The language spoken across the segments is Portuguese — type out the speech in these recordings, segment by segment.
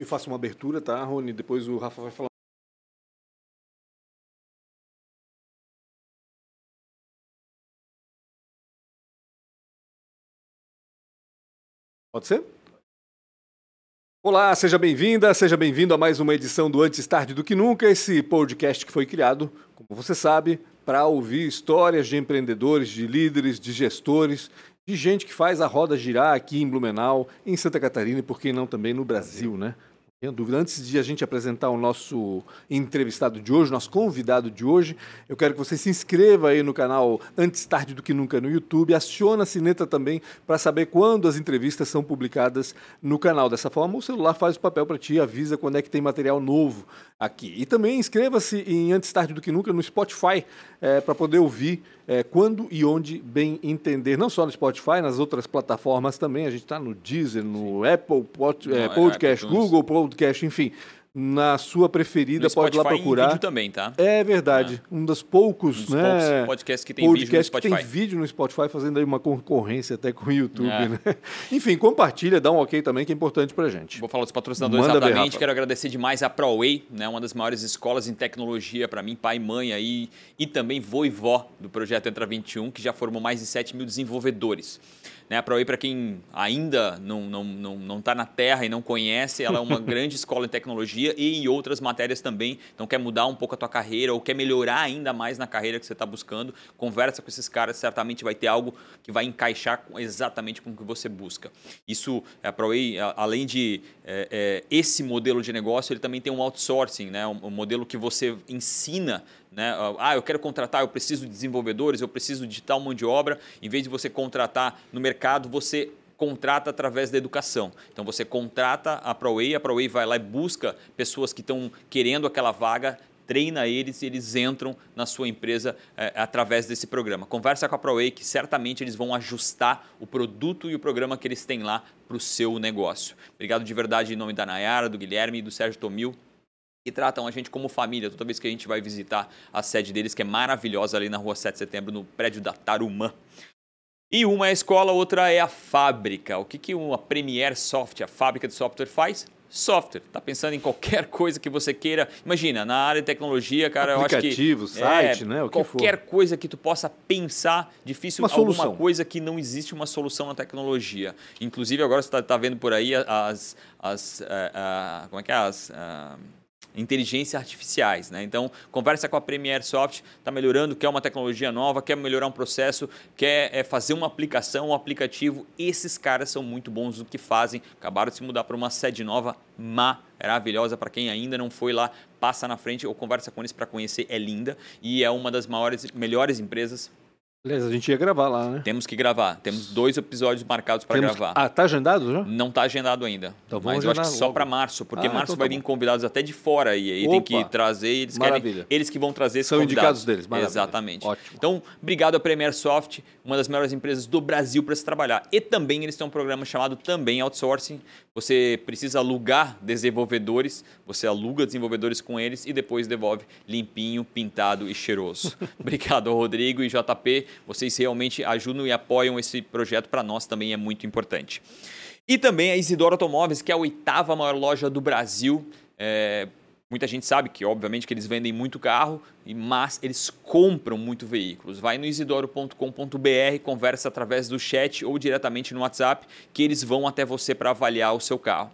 Eu faço uma abertura, tá, Rony? Depois o Rafa vai falar. Pode ser? Olá, seja bem-vinda, seja bem-vindo a mais uma edição do Antes Tarde do Que Nunca, esse podcast que foi criado, como você sabe, para ouvir histórias de empreendedores, de líderes, de gestores, de gente que faz a roda girar aqui em Blumenau, em Santa Catarina e por que não também no Brasil, né? Tenha dúvida. Antes de a gente apresentar o nosso entrevistado de hoje, nosso convidado de hoje, eu quero que você se inscreva aí no canal Antes Tarde do Que Nunca no YouTube, aciona a sineta também para saber quando as entrevistas são publicadas no canal. Dessa forma, o celular faz o papel para ti, avisa quando é que tem material novo aqui. E também inscreva-se em Antes Tarde do Que Nunca no Spotify é, para poder ouvir é, quando e onde bem entender, não só no Spotify, nas outras plataformas também. A gente está no Deezer, no. Apple Pod, é, Podcast, Google Podcast, enfim na sua preferida, no pode Spotify lá procurar. Em vídeo também, tá? É verdade. É. Um dos poucos, um dos né? Podcasts que tem podcast vídeo no Spotify. Que tem vídeo no Spotify, fazendo aí uma concorrência até com o YouTube, é. né? Enfim, compartilha, dá um ok também, que é importante pra gente. Vou falar dos patrocinadores Manda rapidamente. Ver, Quero agradecer demais a ProWay, né? Uma das maiores escolas em tecnologia para mim, pai e mãe aí, e também vô e vó do projeto Entra 21, que já formou mais de 7 mil desenvolvedores. Né? A ProWay, para quem ainda não está não, não, não tá na Terra e não conhece, ela é uma grande escola em tecnologia e em outras matérias também. Então, quer mudar um pouco a tua carreira ou quer melhorar ainda mais na carreira que você está buscando, conversa com esses caras, certamente vai ter algo que vai encaixar exatamente com o que você busca. Isso, a ProWay, além de é, é, esse modelo de negócio, ele também tem um outsourcing, né? um, um modelo que você ensina né? Ah, eu quero contratar, eu preciso de desenvolvedores, eu preciso de tal mão de obra. Em vez de você contratar no mercado, você contrata através da educação. Então você contrata a ProWay, a ProWay vai lá e busca pessoas que estão querendo aquela vaga, treina eles e eles entram na sua empresa é, através desse programa. Conversa com a ProWay que certamente eles vão ajustar o produto e o programa que eles têm lá para o seu negócio. Obrigado de verdade em nome da Nayara, do Guilherme e do Sérgio Tomil que tratam a gente como família toda vez que a gente vai visitar a sede deles, que é maravilhosa ali na rua 7 de setembro, no prédio da Tarumã. E uma é a escola, outra é a fábrica. O que, que uma Premier Soft, a fábrica de software, faz? Software. Tá pensando em qualquer coisa que você queira. Imagina, na área de tecnologia, cara, eu acho que. Aplicativo, site, é, né? O que qualquer for. coisa que tu possa pensar, difícil uma alguma solução. coisa que não existe uma solução na tecnologia. Inclusive, agora você está tá vendo por aí as. as uh, uh, como é que é? As. Uh, inteligência artificiais. Né? Então, conversa com a Premier Soft, está melhorando, quer uma tecnologia nova, quer melhorar um processo, quer é, fazer uma aplicação, um aplicativo. Esses caras são muito bons no que fazem. Acabaram de se mudar para uma sede nova maravilhosa. Para quem ainda não foi lá, passa na frente ou conversa com eles para conhecer. É linda e é uma das maiores, melhores empresas Aliás, a gente ia gravar lá, né? Temos que gravar. Temos dois episódios marcados para gravar. Ah, tá agendado já? Não tá agendado ainda. Então vamos Mas eu acho que só para março, porque ah, março então vai tá vir convidados até de fora e aí Opa, tem que trazer, eles maravilha. querem, eles que vão trazer esses São convidados. indicados deles, maravilha. Exatamente. Ótimo. Então, obrigado a Premier Soft, uma das melhores empresas do Brasil para se trabalhar. E também eles têm um programa chamado também Outsourcing. Você precisa alugar desenvolvedores, você aluga desenvolvedores com eles e depois devolve limpinho, pintado e cheiroso. obrigado ao Rodrigo e JP, vocês realmente ajudam e apoiam esse projeto, para nós também é muito importante. E também a Isidoro Automóveis, que é a oitava maior loja do Brasil. É, muita gente sabe que, obviamente, que eles vendem muito carro, mas eles compram muito veículos. Vai no isidoro.com.br, conversa através do chat ou diretamente no WhatsApp, que eles vão até você para avaliar o seu carro.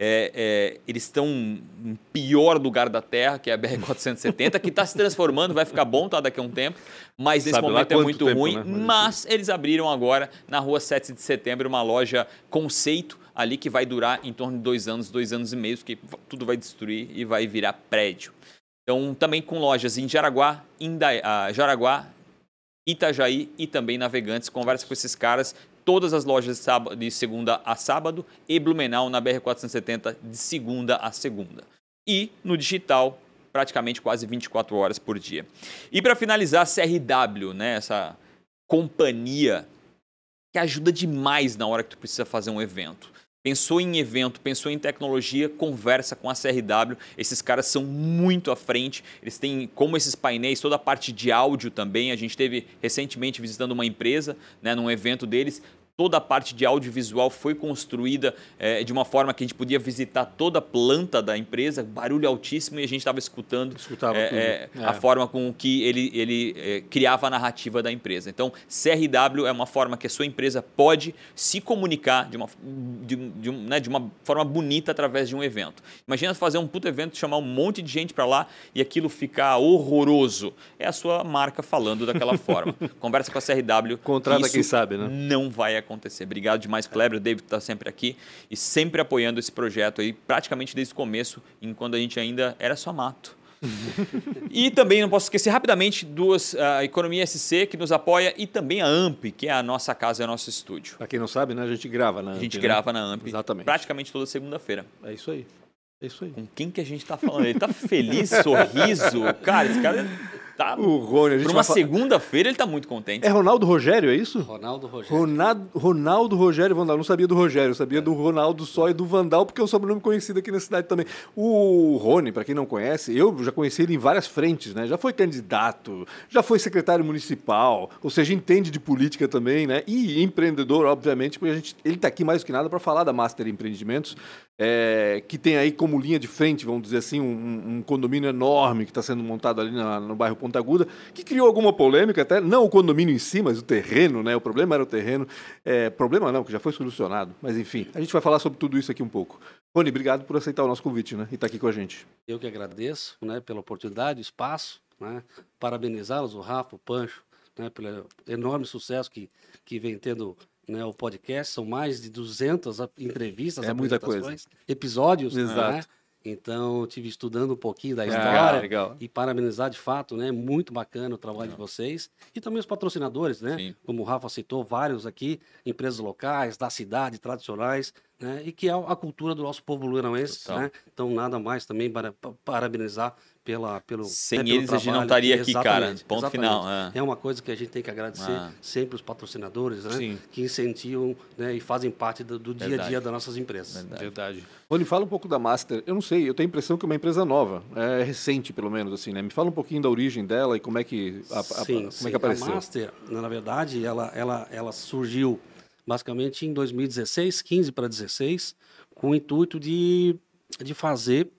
É, é, eles estão no pior lugar da Terra, que é a BR-470, que está se transformando, vai ficar bom tá, daqui a um tempo, mas nesse Sabe momento é muito tempo, ruim. Né? Mas eles abriram agora, na rua 7 de setembro, uma loja conceito ali que vai durar em torno de dois anos, dois anos e meio, que tudo vai destruir e vai virar prédio. Então, também com lojas em Jaraguá, uh, Jaraguá, Itajaí e também Navegantes. Conversa com esses caras, todas as lojas de, sábado, de segunda a sábado e Blumenau na BR-470 de segunda a segunda. E no digital, praticamente quase 24 horas por dia. E para finalizar, a CRW, né, essa companhia que ajuda demais na hora que tu precisa fazer um evento. Pensou em evento, pensou em tecnologia, conversa com a CRW. Esses caras são muito à frente. Eles têm, como esses painéis, toda a parte de áudio também. A gente teve recentemente visitando uma empresa, né, num evento deles. Toda a parte de audiovisual foi construída é, de uma forma que a gente podia visitar toda a planta da empresa, barulho altíssimo, e a gente estava escutando é, é, a forma com que ele, ele criava a narrativa da empresa. Então, CRW é uma forma que a sua empresa pode se comunicar de uma, de, de, né, de uma forma bonita através de um evento. Imagina fazer um puto evento, chamar um monte de gente para lá e aquilo ficar horroroso. É a sua marca falando daquela forma. Conversa com a CRW. Contrata quem sabe, né? Não vai acontecer. Obrigado demais, Kleber. O David está sempre aqui e sempre apoiando esse projeto aí, praticamente desde o começo, enquanto a gente ainda era só mato. e também não posso esquecer rapidamente duas a Economia SC que nos apoia e também a AMP, que é a nossa casa, é o nosso estúdio. Para quem não sabe, né, a gente grava na AMP. A gente né? grava na AMP. Exatamente. Praticamente toda segunda-feira. É isso aí. É isso aí. Com quem que a gente está falando? Ele está feliz, sorriso. Cara, esse cara tá. O Rony, a gente Para uma segunda-feira ele tá muito contente. É Ronaldo Rogério, é isso? Ronaldo Rogério. Ronaldo, Ronaldo Rogério Vandal. Não sabia do Rogério, eu sabia é. do Ronaldo só e do Vandal, porque é um sobrenome conhecido aqui na cidade também. O Rony, para quem não conhece, eu já conheci ele em várias frentes, né? Já foi candidato, já foi secretário municipal, ou seja, entende de política também, né? E empreendedor, obviamente, porque a gente, ele está aqui mais do que nada para falar da Master Empreendimentos, é, que tem aí como linha de frente, vamos dizer assim, um, um condomínio enorme que está sendo montado ali na, no bairro Ponta Aguda, que criou alguma polêmica até, não o condomínio em si, mas o terreno, né? O problema era o terreno. É, problema não, que já foi solucionado. Mas enfim, a gente vai falar sobre tudo isso aqui um pouco. Rony, obrigado por aceitar o nosso convite, né? E estar tá aqui com a gente. Eu que agradeço, né, pela oportunidade, espaço, né? Parabenizá-los, o Rafa, o Pancho, né, pelo enorme sucesso que, que vem tendo né, o podcast, são mais de 200 entrevistas, é muita coisa. episódios, Exato. Né? Então, tive estudando um pouquinho da história legal. e parabenizar de fato, né? Muito bacana o trabalho de vocês e também os patrocinadores, né? Sim. Como o Rafa citou, vários aqui, empresas locais, da cidade, tradicionais, né? E que é a cultura do nosso povo luranense, né? Então, nada mais também para parabenizar pela, pelo Sem né, eles a gente não estaria aqui, cara. Ponto final. É. é. uma coisa que a gente tem que agradecer ah. sempre os patrocinadores, né? Sim. Que incentivam né, e fazem parte do, do dia a dia das nossas empresas. Verdade. Verdade. Rony, fala um pouco da Master. Eu não sei, eu tenho a impressão que é uma empresa nova, é recente pelo menos, assim, né? Me fala um pouquinho da origem dela e como é que, a, a, sim, como sim. É que apareceu. A Master, na verdade, ela, ela, ela surgiu basicamente em 2016, 15 para 16, com o intuito de, de fazer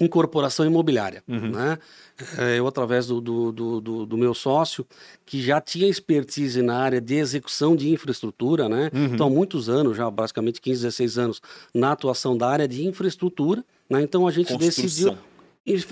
incorporação imobiliária. Uhum. Né? É, eu, através do, do, do, do, meu sócio, que já tinha expertise na área de execução de infraestrutura, né? Uhum. então há muitos anos, já basicamente 15, 16 anos, na atuação da área de infraestrutura. Né? Então a gente Construção. decidiu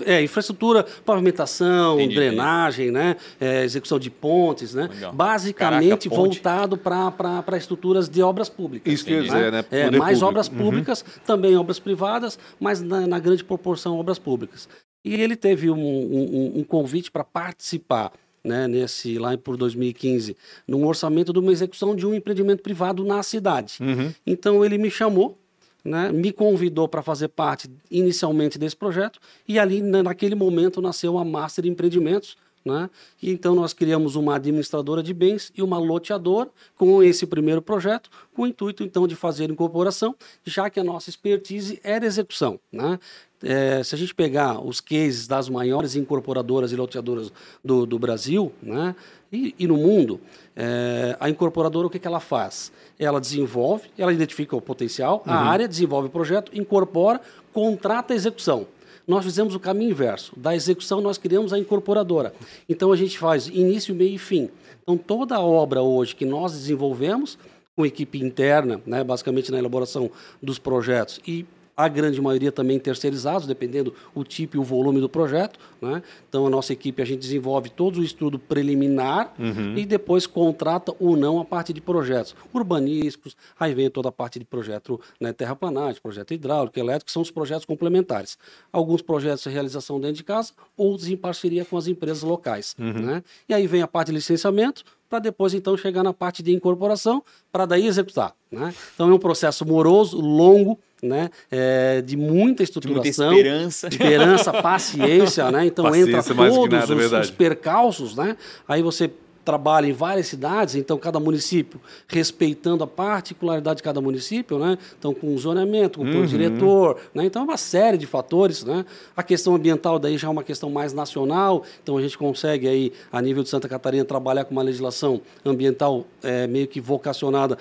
é, infraestrutura, pavimentação, Entendi. drenagem, né? É, execução de pontes, né? Legal. Basicamente Caraca, voltado para estruturas de obras públicas. Isso quer dizer, né? É, mais público. obras uhum. públicas, uhum. também obras privadas, mas na, na, grande proporção obras públicas. E ele teve um, um, um convite para participar né, nesse lá por 2015, num orçamento de uma execução de um empreendimento privado na cidade. Uhum. Então ele me chamou né, me convidou para fazer parte inicialmente desse projeto e ali naquele momento nasceu a Master Empreendimentos, né? E então nós criamos uma administradora de bens e uma loteadora com esse primeiro projeto, com o intuito então de fazer incorporação, já que a nossa expertise era execução. Né? É, se a gente pegar os cases das maiores incorporadoras e loteadoras do, do Brasil né, e, e no mundo, é, a incorporadora o que, que ela faz? Ela desenvolve, ela identifica o potencial, uhum. a área desenvolve o projeto, incorpora, contrata a execução. Nós fizemos o caminho inverso. Da execução, nós criamos a incorporadora. Então, a gente faz início, meio e fim. Então, toda a obra hoje que nós desenvolvemos, com equipe interna, né, basicamente na elaboração dos projetos, e a grande maioria também terceirizados, dependendo o tipo e o volume do projeto. Né? Então, a nossa equipe, a gente desenvolve todo o estudo preliminar uhum. e depois contrata ou não a parte de projetos urbanísticos, aí vem toda a parte de projeto né, terraplanagem, projeto hidráulico, elétrico, são os projetos complementares. Alguns projetos de realização dentro de casa, outros em parceria com as empresas locais. Uhum. Né? E aí vem a parte de licenciamento, para depois então chegar na parte de incorporação, para daí executar. Né? Então é um processo moroso, longo, né? É, de muita estruturação, de muita esperança, esperança, paciência, né? Então paciência entra todos nada, os, os, percalços, né? Aí você trabalha em várias cidades, então cada município respeitando a particularidade de cada município, né? Então com zoneamento, com o plano diretor, né? Então é uma série de fatores, né? A questão ambiental daí já é uma questão mais nacional, então a gente consegue aí a nível de Santa Catarina trabalhar com uma legislação ambiental é, meio que vocacionada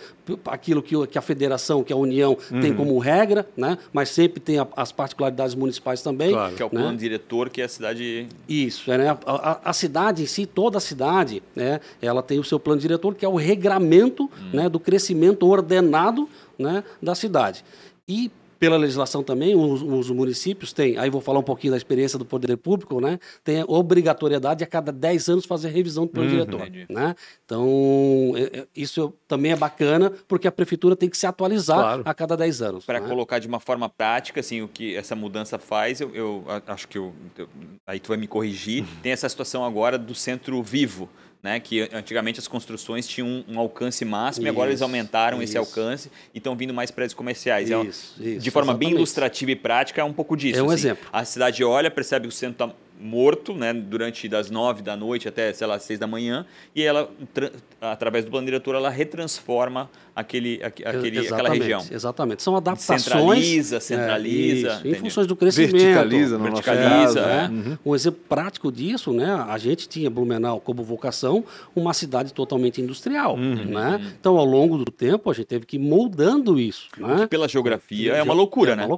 aquilo que, que a federação, que a União tem como regra, né? Mas sempre tem a, as particularidades municipais também. Claro. Que é o né? plano diretor, que é a cidade. Isso, é, né? a, a- a cidade em si, toda a cidade, né? Ela tem o seu plano diretor, que é o regramento né? do crescimento ordenado né? da cidade. E pela legislação também, os, os municípios têm, aí vou falar um pouquinho da experiência do poder público, né? tem a obrigatoriedade de a cada 10 anos fazer revisão do plano diretor. Entendi. Né? Então, é- é- isso também é bacana, porque a prefeitura tem que se atualizar Claro. a cada 10 anos. Para né? colocar de uma forma prática, assim, o que essa mudança faz, eu, eu acho que eu, eu- aí tu vai me corrigir. Tem essa situação agora do centro vivo, né? Que antigamente as construções tinham um, alcance máximo e agora eles Isso, aumentaram esse isso. alcance e estão vindo mais prédios comerciais. É Isso, isso, de forma bem exatamente. ilustrativa e prática, é um pouco disso. É um assim. exemplo. A cidade olha, percebe que o centro está morto, né, durante das nove da noite até, sei lá, seis da manhã, e ela, tra- através do plano diretor, ela retransforma aquele, aque- aquele, aquela Exatamente, região. Exatamente. São adaptações. Centraliza, centraliza, É, isso, em funções do crescimento. Verticaliza, no nosso Verticaliza, caso, é. né? Um exemplo prático disso, né? A gente tinha Blumenau como vocação uma cidade totalmente industrial, né? Então, ao longo do tempo, a gente teve que ir moldando isso, né? Pela geografia é uma loucura, é né? uma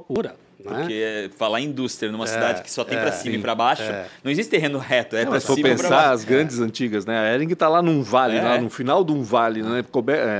né? Porque falar indústria numa cidade que só tem pra cima sim, e pra baixo, não existe terreno reto, é Não, pra se for cima pra pensar, as grandes antigas, né? A Ering está lá num vale, É. lá no final de um vale, né?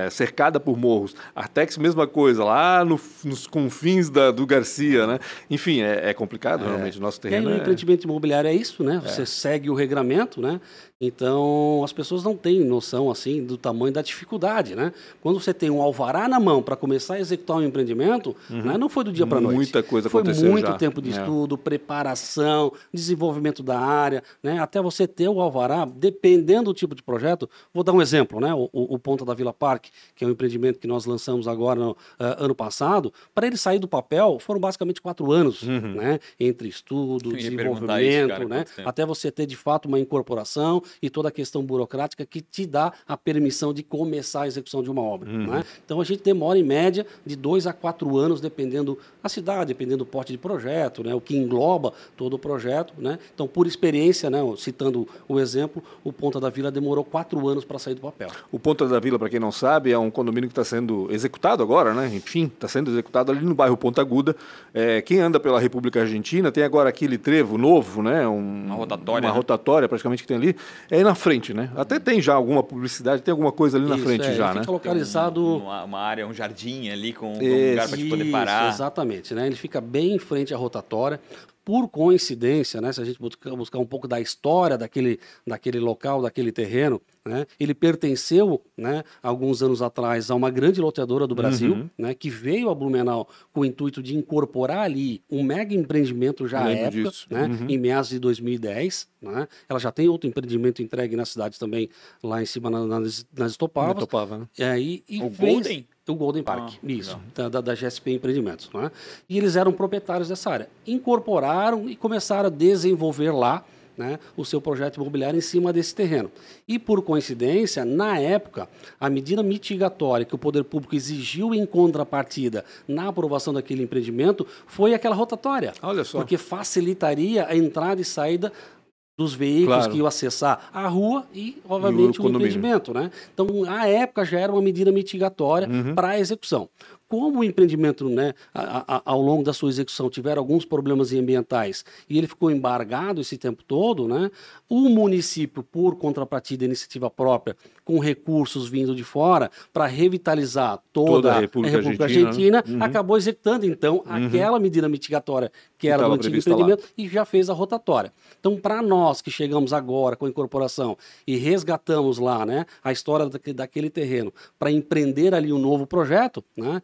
é, cercada por morros. Artex, mesma coisa, lá no- nos confins da- do Garcia, né? Enfim, é, é complicado, realmente, o nosso E aí, terreno o é... empreendimento imobiliário é isso, né? Você segue o regramento, né? Então, as pessoas não têm noção, assim, do tamanho da dificuldade, né? Quando você tem um alvará na mão para começar a executar um empreendimento, né? não foi do dia para a noite. Muita coisa Foi aconteceu muito já. tempo de É. estudo, preparação, desenvolvimento da área, né? Até você ter o alvará, dependendo do tipo de projeto. Vou dar um exemplo, né? O, o, o Ponta da Vila Parque, que é um empreendimento que nós lançamos agora no ah, ano passado, para ele sair do papel, foram basicamente quatro anos, Uhum. né? Entre estudo, perguntar isso, desenvolvimento, cara, né? Até você ter de fato uma incorporação e toda a questão burocrática que te dá a permissão de começar a execução de uma obra. Uhum. né? Então a gente demora em média de dois a quatro anos, dependendo a cidade, dependendo do porte de projeto, né? o que engloba todo o projeto. Né? Então, por experiência, né? citando o exemplo, o Ponta da Vila demorou quatro anos para sair do papel. O Ponta da Vila, para quem não sabe, é um condomínio que está sendo executado agora, né? Enfim, está sendo executado ali no bairro Ponta Aguda. É, quem anda pela República Argentina tem agora aquele trevo novo, né? Um- Uma rotatória, Uma né? rotatória praticamente que tem ali. É aí na frente, né? Até tem já alguma publicidade, tem alguma coisa ali na Isso, frente é, já, ele né? Fica localizado. Uma, uma área, um jardim ali com um lugar para te poder Isso, parar. Exatamente, né? Ele fica bem em frente à rotatória. Por coincidência, né? Se a gente buscar, buscar um pouco da história daquele, daquele local, daquele terreno, né? Ele pertenceu, né? Alguns anos atrás a uma grande loteadora do Brasil, Uhum. né? Que veio a Blumenau com o intuito de incorporar ali um mega empreendimento já à época, disso. né? Uhum. Em meados de 2010, né? Ela já tem outro empreendimento entregue na cidade também, lá em cima na- nas, nas Estopavas. Topava, né? É, e, e O fez- Golden? O Golden Park, Ah, isso, legal. da, da, GSP Empreendimentos. Né? E eles eram proprietários dessa área. Incorporaram e começaram a desenvolver lá né, o seu projeto imobiliário em cima desse terreno. E, por coincidência, na época, a medida mitigatória que o poder público exigiu em contrapartida na aprovação daquele empreendimento foi aquela rotatória. Olha só. Porque facilitaria a entrada e saída dos veículos Claro. que iam acessar a rua e, obviamente, o, condomínio. empreendimento. Né? Então, à época, já era uma medida mitigatória Uhum. para a execução. Como o empreendimento, né, a- a- ao longo da sua execução, tiver alguns problemas ambientais e ele ficou embargado esse tempo todo, né, o município, por contrapartida iniciativa própria, com recursos vindo de fora, para revitalizar toda, Toda a a República República, Argentina, Argentina, né? Uhum. acabou executando, então, aquela medida mitigatória que era do antigo prevista lá. empreendimento e já fez a rotatória. Então, para nós que chegamos agora com a incorporação e resgatamos lá né, a história daque- daquele terreno para empreender ali um novo projeto, né,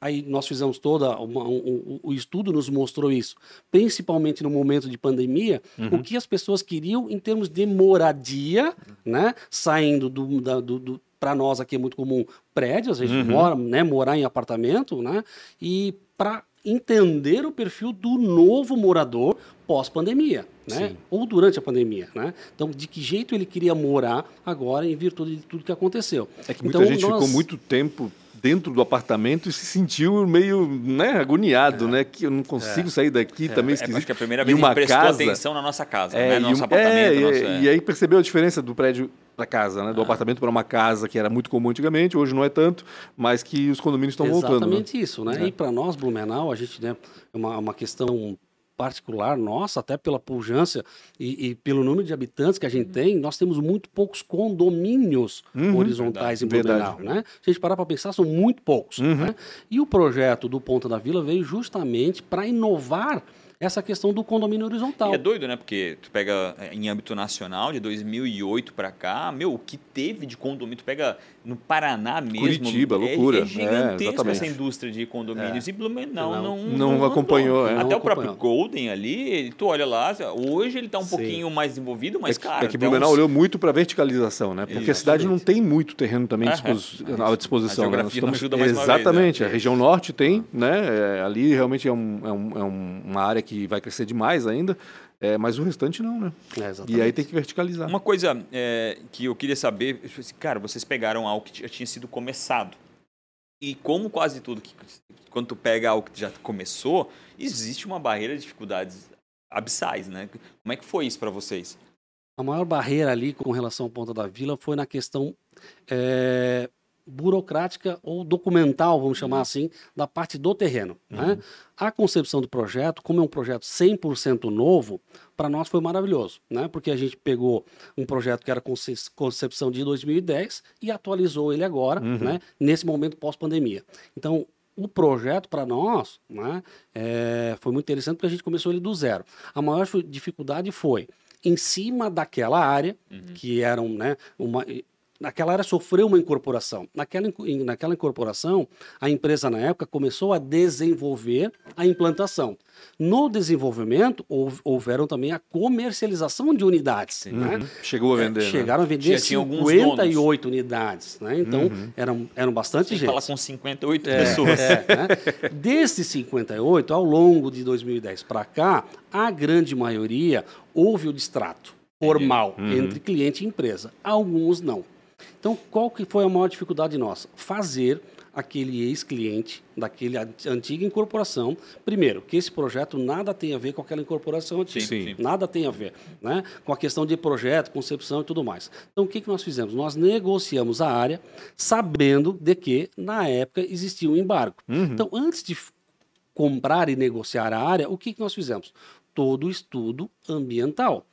aí nós fizemos toda uma- um- um- o estudo nos mostrou isso, principalmente no momento de pandemia, Uhum. o que as pessoas queriam em termos de moradia, né, saindo do, da- do- do- para nós aqui é muito comum prédios, a gente mora, né, morar em apartamento, né? E para entender o perfil do novo morador pós-pandemia, né? Sim. Ou durante a pandemia, né? Então, de que jeito ele queria morar agora em virtude de tudo que aconteceu. É que muita então, gente nós- ficou muito tempo dentro do apartamento e se sentiu meio né, agoniado, né? Que eu não consigo sair daqui, também É, esquisito. acho que a primeira vez uma ele prestou casa, atenção na nossa casa, É, né? e, No nosso um- apartamento. é, nosso- e- é. e aí percebeu a diferença do prédio para casa, né? Do apartamento para uma casa que era muito comum antigamente, hoje não é tanto, mas que os condomínios estão voltando. né? Exatamente isso, né? E para nós, Blumenau, a gente, né, é uma, uma questão particular nossa, até pela pujança e, e pelo número de habitantes que a Uhum. gente tem, nós temos muito poucos condomínios horizontais em verdade. Blumenau, né? Se a gente parar para pensar, são muito poucos, Uhum. né? E o projeto do Ponta da Vila veio justamente para inovar essa questão do condomínio horizontal. E é doido, né? Porque tu pega é, em âmbito nacional, de 2008 pra cá, meu, o que teve de condomínio, tu pega no Paraná mesmo. Curitiba, é, loucura. É gigantesco É, exatamente. essa indústria de condomínios. E Blumenau Não. não, Não andou. acompanhou, é. Até Não o próprio. Golden ali, tu olha lá, hoje ele tá um Sim. pouquinho mais desenvolvido, mas, é que, cara. é que Blumenau uns- olhou muito para verticalização, né? Porque a Isso, cidade não exatamente. tem muito terreno também É, dispos- é. à disposição. A né? geografia não ajuda mais uma vez, Exatamente. né? A região norte tem, né? É, ali realmente é, um- é um- é um- uma área que vai crescer demais ainda, é, mas o restante não, né? É, E aí tem que verticalizar. Uma coisa é, que eu queria saber, assim, cara, vocês pegaram algo que já tinha sido começado. E como quase tudo, que, quando tu pega algo que já começou, existe uma barreira de dificuldades abissais, né? Como é que foi isso para vocês? A maior barreira ali com relação ao Ponta da Vila foi na questão eh, burocrática ou documental, vamos chamar assim, da parte do terreno. né? A concepção do projeto, como é um projeto 100% novo, para nós foi maravilhoso, né? porque a gente pegou um projeto que era conce- concepção de 2010 e atualizou ele agora, né? nesse momento pós-pandemia. Então, o projeto para nós né, eh, foi muito interessante porque a gente começou ele do zero. A maior dificuldade foi em cima daquela área, que era um, né, uma. Naquela área sofreu uma incorporação. Naquela, naquela incorporação, a empresa, na época, começou a desenvolver a implantação. No desenvolvimento, houve- houveram também a comercialização de unidades. Né? Uhum. Chegou a vender. né? Chegaram a vender Já tinha alguns 58 unidades. Né? Então, Uhum. eram, eram bastante que gente. falar com 58 É, pessoas. é, né? Desses 58, ao longo de 2010 para cá, a grande maioria houve o distrato formal entre cliente e empresa. Alguns não. Então, qual que foi a maior dificuldade nossa? Fazer aquele ex-cliente daquele an- antiga incorporação, primeiro, que esse projeto nada tem a ver com aquela incorporação antiga. Sim, sim. Nada tem a ver, né? Com a questão de projeto, concepção e tudo mais. Então, o que, que nós fizemos? Nós negociamos a área, sabendo de que, na época, existia um embargo. Então, antes de comprar e negociar a área, o que, que nós fizemos? Todo o estudo ambiental.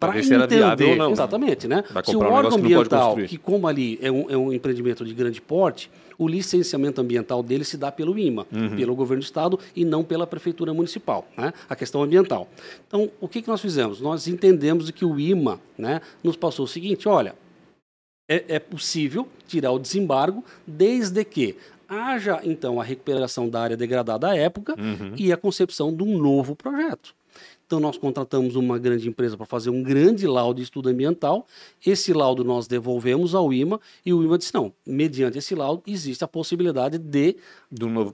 Era viável ou não. Exatamente, né? Vai Se o um órgão que ambiental, construir. que como ali é um, é um empreendimento de grande porte, o licenciamento ambiental dele se dá pelo IMA, Uhum. pelo governo do estado e não pela prefeitura municipal, né? a questão ambiental. Então, o que, que nós fizemos? Nós entendemos que o IMA né, nos passou o seguinte, olha, é, é possível tirar o desembargo desde que haja, então, a recuperação da área degradada à época Uhum. e a concepção de um novo projeto. Então, nós contratamos uma grande empresa para fazer um grande laudo de estudo ambiental. Esse laudo nós devolvemos ao IMA e o IMA disse: não, mediante esse laudo, existe a possibilidade de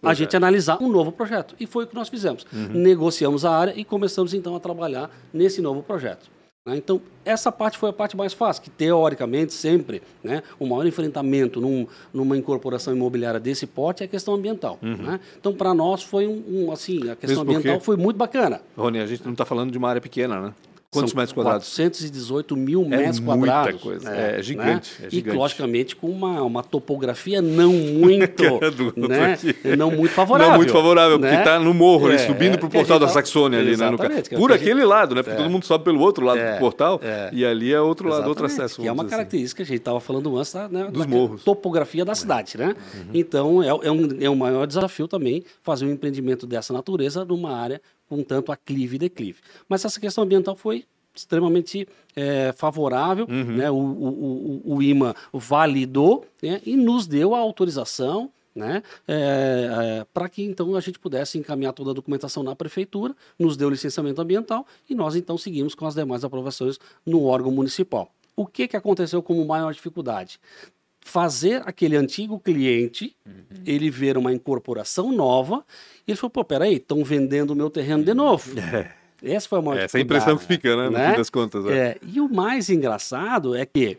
a gente analisar um novo projeto. E foi o que nós fizemos. Negociamos a área e começamos então a trabalhar nesse novo projeto. Né? Então, essa parte foi a parte mais fácil, que teoricamente sempre né, o maior enfrentamento num- numa incorporação imobiliária desse porte é a questão ambiental. né? Então, para nós foi um, um, assim, a questão Mesmo porque- ambiental foi muito bacana. Rony, a gente não está falando de uma área pequena, né? Quantos metros quadrados? 418 mil É metros muita quadrados. coisa. né? É gigante, é E, logicamente, com uma, uma topografia não muito, outro né? não muito favorável. Não muito favorável, porque né? está no morro, ali, É, subindo para o portal da tá- Saxônia ali, né? No é Por que a gente- aquele lado, né? Porque todo mundo sobe pelo outro lado É, do portal é. e ali é outro lado, outro acesso. Que é uma assim. característica que a gente estava falando antes da, né, Dos da morros. topografia da cidade, né? Então, é, é, um, é um maior desafio também fazer um empreendimento dessa natureza numa área com tanto aclive e declive. Mas essa questão ambiental foi extremamente é, favorável, né? O, o, o, o IMA validou né? e nos deu a autorização né, para que então a gente pudesse encaminhar toda a documentação na prefeitura, nos deu licenciamento ambiental e nós então seguimos com as demais aprovações no órgão municipal. O que, que aconteceu como maior dificuldade? Fazer aquele antigo cliente ele ver uma incorporação nova e ele falou, pô, peraí, estão vendendo o meu terreno de novo. É. Essa foi a maior Essa é a impressão que fica, né? No né? fim das contas. é. É, e o mais engraçado é que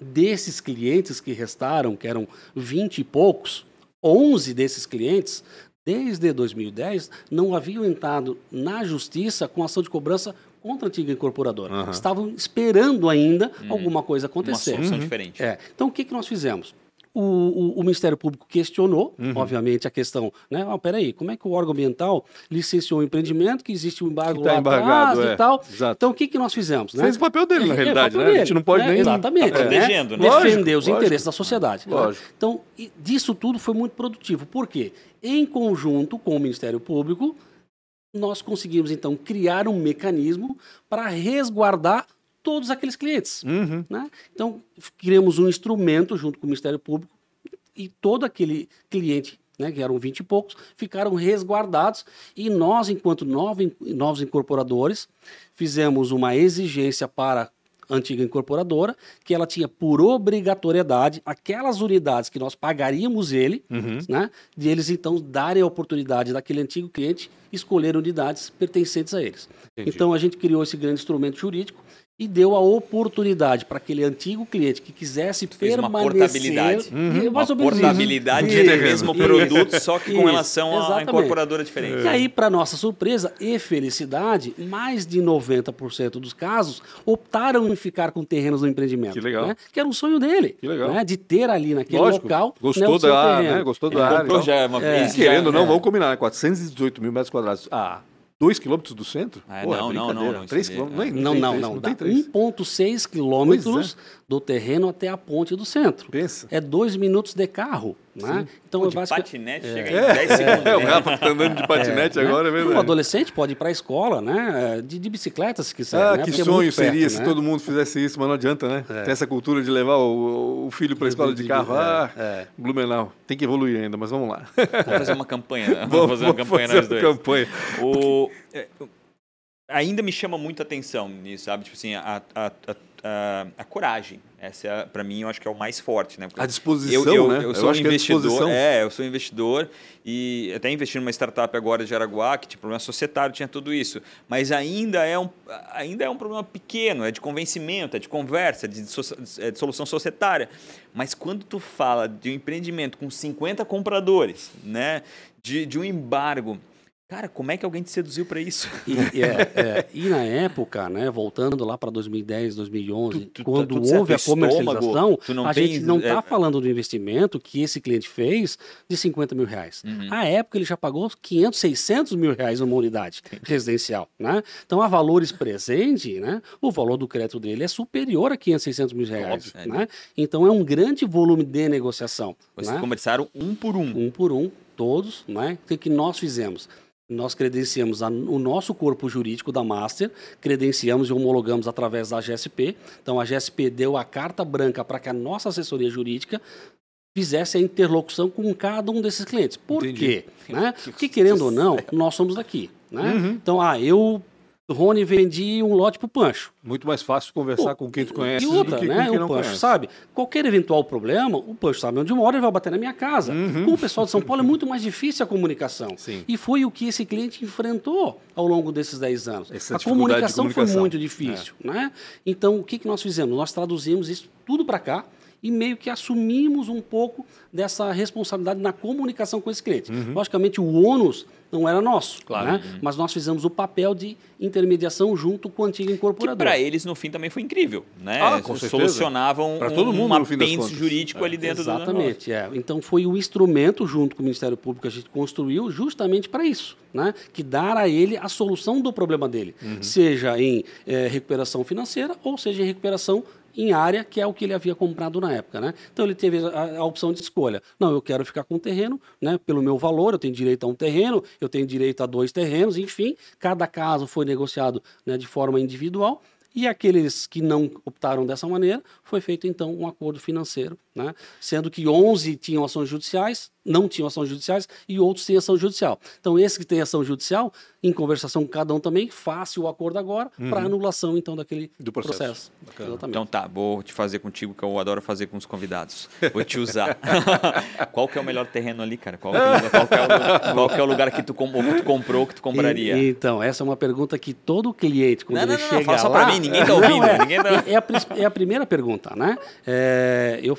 desses clientes que restaram, que eram 20 e poucos, 11 desses clientes, desde 2010, não haviam entrado na justiça com ação de cobrança contra a antiga incorporadora. Aham. Estavam esperando ainda alguma coisa Uma acontecer. solução diferente. É. Então, o que, que nós fizemos? O, o- o Ministério Público questionou, Uhum. obviamente, a questão, né? Ah, peraí, como é que o órgão ambiental licenciou um empreendimento que existe um embargo tá lá embargado, atrás é. e tal? Né? Exato. Então, o que, que nós fizemos? Né? Fez o papel dele, na É, realidade, é o né? papel A gente não pode dele, nem- Exatamente. Tá né? protegendo, né? Defender Lógico, os lógico. interesses da sociedade. Lógico. Então, e disso tudo foi muito produtivo. Por quê? Em conjunto com o Ministério Público, nós conseguimos, então, criar um mecanismo para resguardar todos aqueles clientes. Uhum. né? Então, criamos um instrumento junto com o Ministério Público e todo aquele cliente, né, que eram 20 e poucos, ficaram resguardados e nós, enquanto novos incorporadores, fizemos uma exigência para antiga incorporadora, que ela tinha por obrigatoriedade aquelas unidades que nós pagaríamos ele, Uhum. né, de eles então darem a oportunidade daquele antigo cliente escolher unidades pertencentes a eles. Entendi. Então a gente criou esse grande instrumento jurídico e deu a oportunidade para aquele antigo cliente que quisesse Fez uma permanecer portabilidade. E Uma mais ou menos isso. portabilidade Isso, do mesmo isso, produto, só que com isso, relação à exatamente. incorporadora diferente. E aí, para nossa surpresa e felicidade, mais de 90% dos casos optaram em ficar com terrenos no empreendimento. Que legal. né? Que era um sonho dele. Que legal. né? De ter ali naquele Lógico, local. gostou né, da- terreno. né, gostou da área. comprou já uma É. Querendo ou não, é. vamos combinar, né? 418 mil metros quadrados. Ah, 2 quilômetros do centro? Ah, Pô, é não, não, não, não, 3 isso quilômetros? Nem- Não, não, não. Não tem 3. 1,6 quilômetros do terreno até a ponte do centro. Pensa. É dois minutos de carro. Né? Então, Pô, é de basic- patinete chega em 10 segundos. É, o? Rafa que tá andando de patinete né? agora, é Um verdade. adolescente pode ir para a escola, né? De, de bicicleta, se quiser. Ah, né? que Porque é sonho muito perto, seria se né? todo mundo fizesse isso, mas não adianta, né? Tem essa cultura de levar o, o filho para a escola de carro. é, Ah, é. Blumenau. Tem que evoluir ainda, mas vamos lá. Vamos fazer uma campanha. né? Vamos fazer uma campanha fazer nós uma dois. campanha. O, é, ainda me chama muita atenção nisso, sabe? Tipo assim, a, a, a, a, a coragem. Essa, é, para mim, eu acho que é o mais forte, né? Porque A disposição, eu, eu, né? Eu Eu sou um acho que é investidor. disposição. É, eu sou um investidor e até investi numa startup agora de Araguá, que tinha problema societário, tinha tudo isso. Mas ainda é um, ainda é um problema pequeno, é de convencimento, é de conversa, de, é de solução societária. Mas quando tu fala de um empreendimento com 50 compradores, né? De, de um embargo. Cara, como é que alguém te seduziu para isso? E, é, é, e na época, né, voltando lá para 2010, 2011, Tu- tu- quando tu certo houve a estômago, comercialização, não a tem- gente não está é- falando do investimento que esse cliente fez de 50 mil reais. Uhum. À época, ele já pagou 500, 600 mil reais numa unidade residencial. Né? Então, a valores presente, né, o valor do crédito dele é superior a 500, 600 mil reais. Óbvio, né? Então, é um grande volume de negociação. Vocês né? conversaram um por um. um por um, todos, né? O que, que nós fizemos? Nós credenciamos a- o nosso corpo jurídico da Master, credenciamos e homologamos através da GSP. Então, a GSP deu a carta branca para que a nossa assessoria jurídica fizesse a interlocução com cada um desses clientes. Por Entendi. quê? Né? Porque, querendo ou não, nós somos daqui. Né? Então, ah, eu, Rony, vendi um lote para o Pancho. Muito mais fácil conversar com quem tu conhece E outra, do que né? com quem o não Pancho conhece. sabe. Qualquer eventual problema, o Pancho sabe onde mora, ele vai bater na minha casa. Com o pessoal de São Paulo é muito mais difícil a comunicação. Sim. E foi o que esse cliente enfrentou ao longo desses 10 anos. Essa a comunicação, foi comunicação. É. muito difícil. Né? Então, o que, que nós fizemos? Nós traduzimos isso tudo para cá e meio que assumimos um pouco dessa responsabilidade na comunicação com esse cliente. Logicamente, o ônus não era nosso, Uhum. Claro. né? mas nós fizemos o papel de intermediação junto com a antiga Que incorporadora. para eles, no fim, também foi incrível. Né? Ah, com certeza. Solucionavam Pra um, todo mundo, um apêndice jurídico É. ali dentro do negócio. Exatamente, é. Então foi o instrumento junto com o Ministério Público que a gente construiu justamente para isso, né? Que dar a ele a solução do problema dele, Uhum. seja em eh, recuperação financeira ou seja em recuperação em área, que é o que ele havia comprado na época, né? Então ele teve a, a opção de escolha. Não, eu quero ficar com o terreno, né? Pelo meu valor, eu tenho direito a um terreno, eu tenho direito a dois terrenos, enfim, cada caso foi negociado né, de forma individual. E aqueles que não optaram dessa maneira, foi feito então um acordo financeiro, né? sendo que 11 tinham ações judiciais, não tinham ações judiciais e outros têm ação judicial. Então, esse que tem ação judicial, em conversação com cada um também, faça o acordo agora para anulação, então, daquele Do processo. processo. Então tá, vou te fazer contigo, que eu adoro fazer com os convidados. Vou te usar. qual que é o melhor terreno ali, cara? Qual é, o- qual que é o, qual que é o lugar que tu, com- ou que tu comprou, que tu compraria? E- então, essa é uma pergunta que todo cliente, quando Não, ele não, não, chega fala só lá... pra mim, ninguém tá Não, ouvindo, é, ninguém tá- é, a, é a primeira pergunta, né? É, eu,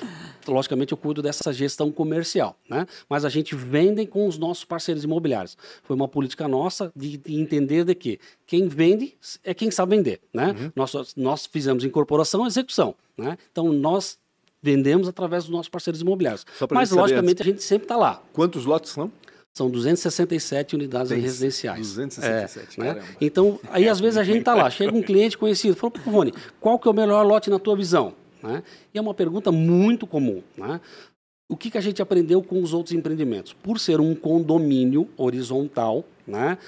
logicamente, eu cuido dessa gestão comercial, né? Mas a gente vende com os nossos parceiros imobiliários. Foi uma política nossa de, de entender de que quem vende é quem sabe vender, né? Uhum. Nós, nós fizemos incorporação e execução, né? Então, nós vendemos através dos nossos parceiros imobiliários. Mas, logicamente, a gente sempre está lá. Quantos lotes são? São 267 unidades Tem residenciais. 267, É, né? caramba. Então, aí às vezes a gente está lá, chega um cliente conhecido, fala, Rony, qual que é o melhor lote na tua visão? Né? E é uma pergunta muito comum. Né? O que, que a gente aprendeu com os outros empreendimentos? Por ser um condomínio horizontal, né?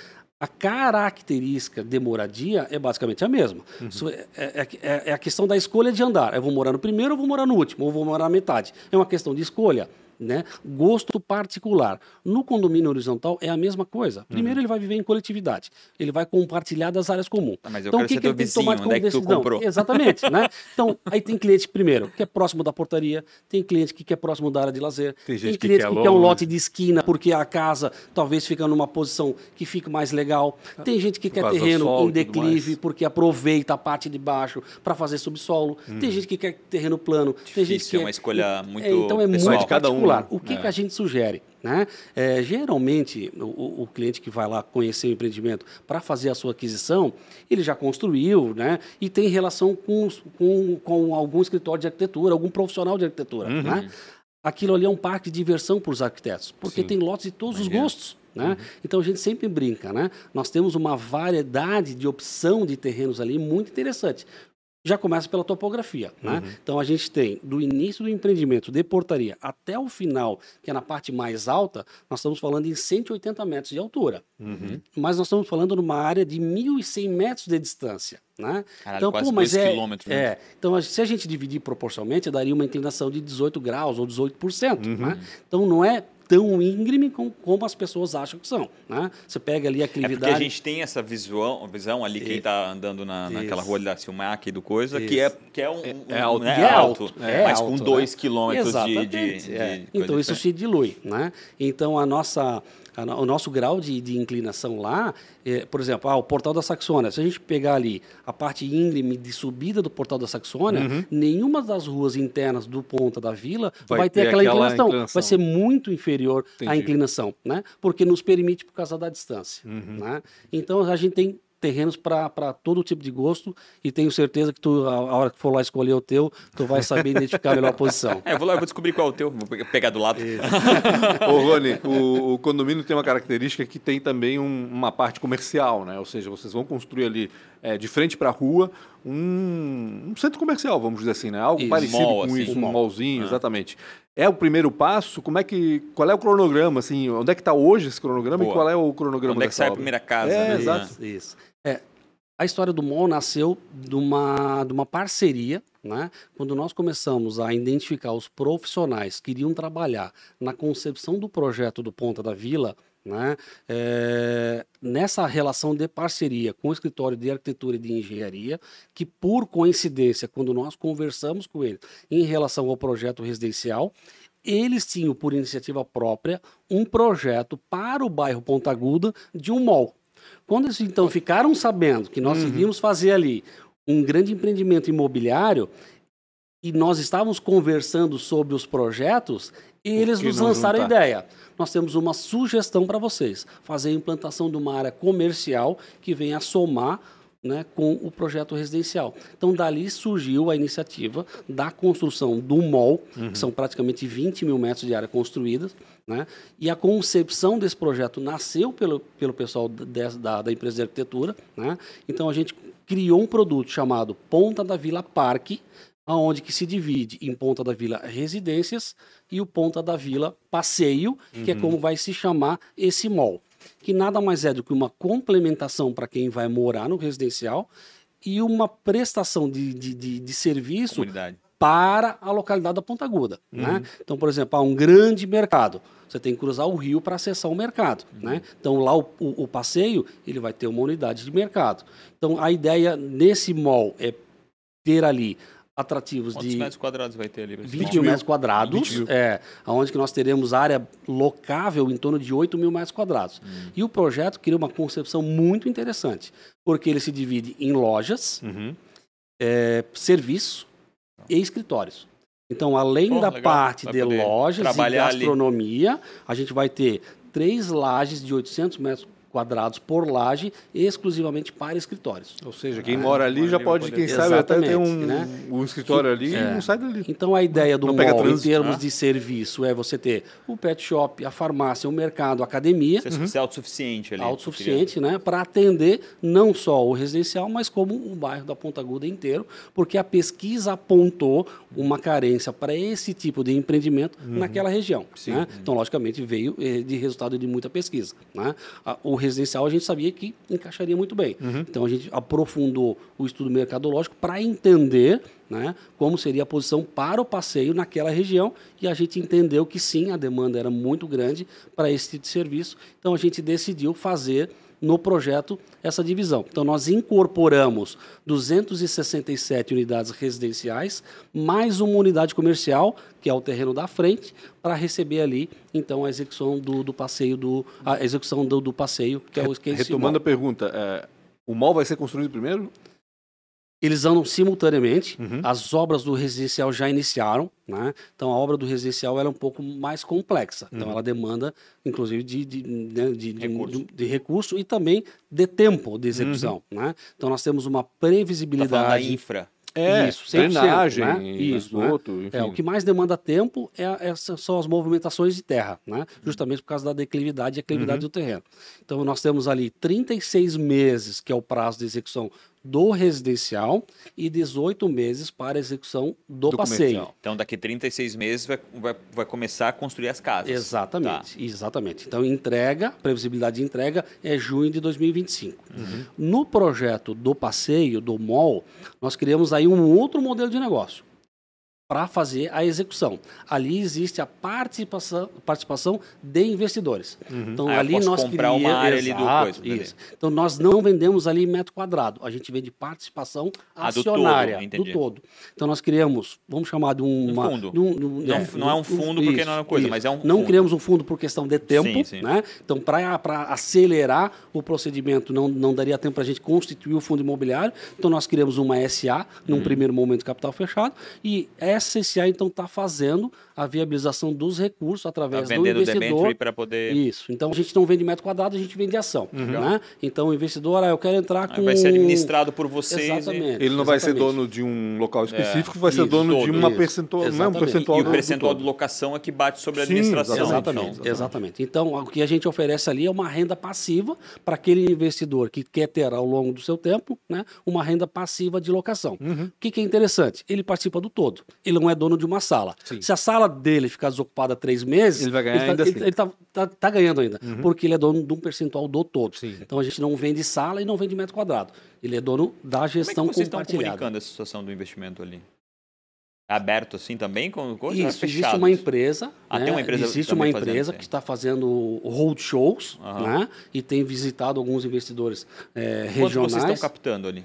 a característica de moradia é basicamente a mesma. Isso é, é- é- é a questão da escolha de andar. Eu vou morar no primeiro ou vou morar no último, ou vou morar na metade. É uma questão de escolha. Né? Gosto particular. No condomínio horizontal é a mesma coisa. Primeiro ele vai viver em coletividade. Ele vai compartilhar das áreas comuns. Ah, mas eu então o que, que ele teu tem que tomar vizinho, como é que tu decisão? comprou? Exatamente, né? Então, aí tem cliente, primeiro, que é próximo da portaria, tem cliente que quer próximo da área de lazer, Tem gente que cliente quer que quer um lote de esquina, porque a casa talvez fica numa posição que fique mais legal. Tem gente que quer do terreno sol em declive, porque aproveita a parte de baixo para fazer subsolo. Tem gente que quer terreno plano. tem gente Difícil, que é uma escolha muito é, Então é pessoal. muito de cada um, particular. O que, É. que a gente sugere? Né? É, geralmente, o- o, cliente que vai lá conhecer o empreendimento para fazer a sua aquisição, ele já construiu né? e tem relação com, com, com algum escritório de arquitetura, algum profissional de arquitetura. Né? Aquilo ali é um parque de diversão para os arquitetos, porque Sim. tem lotes de todos os Imagina. gostos. Né? Então a gente sempre brinca, né? Nós temos uma variedade de opção de terrenos ali muito interessante. Já começa pela topografia, né? Então a gente tem do início do empreendimento de portaria até o final, que é na parte mais alta, nós estamos falando em 180 metros de altura. Mas nós estamos falando numa área de 1.100 metros de distância, né? Caralho, quase dois é, quilômetros, né? é, então se a gente dividir proporcionalmente, daria uma inclinação de 18 graus ou 18%, né? Então não é tão íngreme com- como as pessoas acham que são, né? Você pega ali a É porque clividade... a gente tem essa visão, visão ali, quem Isso. tá andando na, naquela rua ali da Silmac e do coisa, que é, que é um. um- é alto. né, E é alto, é mas alto, com né? 2 quilômetros de, de, Exatamente, de é. coisa Então isso diferente. se dilui, né? Então a nossa, o nosso grau de, de inclinação lá, é, por exemplo, ah, o Portal da Saxônia, se a gente pegar ali a parte íngreme de subida do Portal da Saxônia, nenhuma das ruas internas do Ponta da Vila Vai vai, ter, ter aquela, aquela inclinação. inclinação. Vai ser muito inferior à Entendi. inclinação, né? Porque nos permite por causa da distância, Uhum. né? Então a gente tem terrenos para todo tipo de gosto e tenho certeza que tu, a, a hora que for lá escolher o teu, tu vai saber identificar a melhor posição. É, eu vou lá, eu vou descobrir qual é o teu, vou pe- pegar do lado. Ô, Rony, o, o condomínio tem uma característica que tem também um- uma parte comercial, né? Ou seja, vocês vão construir ali é, de frente para a rua um, um centro comercial, vamos dizer assim, né? Algo Isso. parecido Mall, com assim. isso, Um um mall. mallzinho, exatamente. É o primeiro passo? Como é que, qual é o cronograma, assim? Onde é que está hoje esse cronograma Boa. e qual é o cronograma Onde é que sai a obra? primeira casa? É, né? exato. Isso, isso. É, a história do MOL nasceu de uma, de uma parceria, né? Quando nós começamos a identificar os profissionais que iriam trabalhar na concepção do projeto do Ponta da Vila, né? É, nessa relação de parceria com o escritório de arquitetura e de engenharia, que por coincidência, quando nós conversamos com ele em relação ao projeto residencial, eles tinham por iniciativa própria um projeto para o bairro Ponta Aguda de um mall. Quando eles então ficaram sabendo que nós iríamos fazer ali um grande empreendimento imobiliário e nós estávamos conversando sobre os projetos, eles que nos lançaram a ideia. Nós temos uma sugestão para vocês: fazer a implantação de uma área comercial que venha somar né, com o projeto residencial. Então, dali surgiu a iniciativa da construção do mall, que são praticamente 20 mil metros de área construídas, né, e a concepção desse projeto nasceu pelo, pelo pessoal da, da, da empresa de arquitetura. Né, então, a gente criou um produto chamado Ponta da Vila Parque, aonde que se divide em Ponta da Vila Residências e o Ponta da Vila Passeio, que é como vai se chamar esse mall, que nada mais é do que uma complementação para quem vai morar no residencial e uma prestação de, de, de, de serviço Comunidade. para a localidade da Ponta Aguda. Né? Então, por exemplo, há um grande mercado. Você tem que cruzar o rio para acessar o mercado. Né? Então, lá o, o, o passeio ele vai ter uma unidade de mercado. Então, a ideia nesse mall é ter ali atrativos Quantos de metros quadrados vai ter ali? 20 mil metros quadrados, é, onde que nós teremos área locável em torno de 8 mil metros quadrados. E o projeto cria uma concepção muito interessante, porque ele se divide em lojas, Uhum. é, serviço e escritórios. Então, além Pô, da legal. parte Vai de lojas e trabalhar ali. gastronomia, a gente vai ter três lajes de 800 metros quadrados por laje, exclusivamente para escritórios. Ou seja, quem mora ali já vai pode, poder- quem sabe, até ter um, né? um escritório ali e não sai dali. Então a ideia do Não pega mall em trânsito, termos né? de serviço é você ter o pet shop, a farmácia, o mercado, a academia, Você ser autossuficiente ali. autossuficiente, né, para atender não só o residencial, mas como o bairro da Ponta Aguda inteiro, porque a pesquisa apontou uma carência para esse tipo de empreendimento naquela região. né? Então, logicamente, veio eh, de resultado de muita pesquisa. né? O residencial a gente sabia que encaixaria muito bem. Então, a gente aprofundou o estudo mercadológico para entender né, como seria a posição para o passeio naquela região e a gente entendeu que sim, a demanda era muito grande para esse tipo de serviço. Então a gente decidiu fazer no projeto essa divisão. Então nós incorporamos 267 unidades residenciais mais uma unidade comercial, que é o terreno da frente, para receber ali então a execução do, do passeio do a execução do, do passeio, que é o que é esse Retomando a pergunta, é, o mall vai ser construído primeiro? Eles andam simultaneamente, Uhum. as obras do residencial já iniciaram, né? então a obra do residencial ela é um pouco mais complexa, então Uhum. ela demanda, inclusive, de, de, né, de, de- Recurso. de- recurso e também de tempo de execução. Né? Então nós temos uma Tá falando da previsibilidade. infra. É, Isso, 100%, drenagem, né? Isso, né? esgoto, enfim. É, o que mais demanda tempo é, é- são as movimentações de terra, né? justamente por causa da declividade e aclividade Uhum. do terreno. Então, nós temos ali 36 meses, que é o prazo de execução do residencial, e 18 meses para a execução do, Do passeio. comercial. Então, daqui 36 meses vai, vai, vai começar a construir as casas. Exatamente, Tá. exatamente. Então, entrega, previsibilidade de entrega é junho de 2025. Uhum. No projeto do passeio, do mall, nós criamos aí um outro modelo de negócio para fazer a execução. Ali existe a participação, participação de investidores. Então, Ah, ali nós comprar uma cria- área ali do Exato, coisa, isso. Então, nós não vendemos ali metro quadrado, a gente vende participação Ah, do todo, acionária do todo. Então, nós criamos, vamos chamar de um, uma- fundo. de um- de um- Não, é, não é um fundo porque não é uma coisa, mas é um Não fundo. criamos um fundo por questão de tempo, Sim, sim. né? Então, para acelerar o procedimento, não, não daria tempo para a gente constituir o fundo imobiliário. Então, nós criamos uma SA, num Uhum. primeiro momento, capital fechado, e essa SA, então, está fazendo a viabilização dos recursos Tá através do vendendo investidor. para poder. Isso. Então, a gente não vende metro quadrado, a gente vende ação. Né? Então, o investidor, ah, eu quero entrar Aí com... vai ser administrado por vocês. e- Exatamente. Ele não vai ser exatamente. dono de um local específico, vai ser Isso, dono de todo, uma isso. percentual, não é um Exatamente. percentual E do- o do percentual de locação é que bate sobre a Sim, administração. Exatamente, então. exatamente. Então, o que a gente oferece ali é uma renda passiva para aquele investidor que quer ter ao longo do seu tempo, né, uma renda passiva de locação. Uhum. O que, que é interessante? Ele participa do todo. Ele não é dono de uma sala. Sim. Se a sala dele ficar desocupada três meses, Ele vai ganhar tá, ainda ele, assim. ele tá, tá- tá ganhando ainda, porque ele é dono de um percentual do todo. Sim. Então a gente não vende sala e não vende metro quadrado. Ele é dono da Como é que gestão vocês estão compartilhada. comunicando essa situação do investimento ali? É aberto assim também? Com coisa Isso, existe uma empresa. Ah, né? uma empresa Existe uma fazendo empresa aí. que está fazendo roadshows, Aham. né? E tem visitado alguns investidores eh, Quanto regionais. vocês estão captando ali?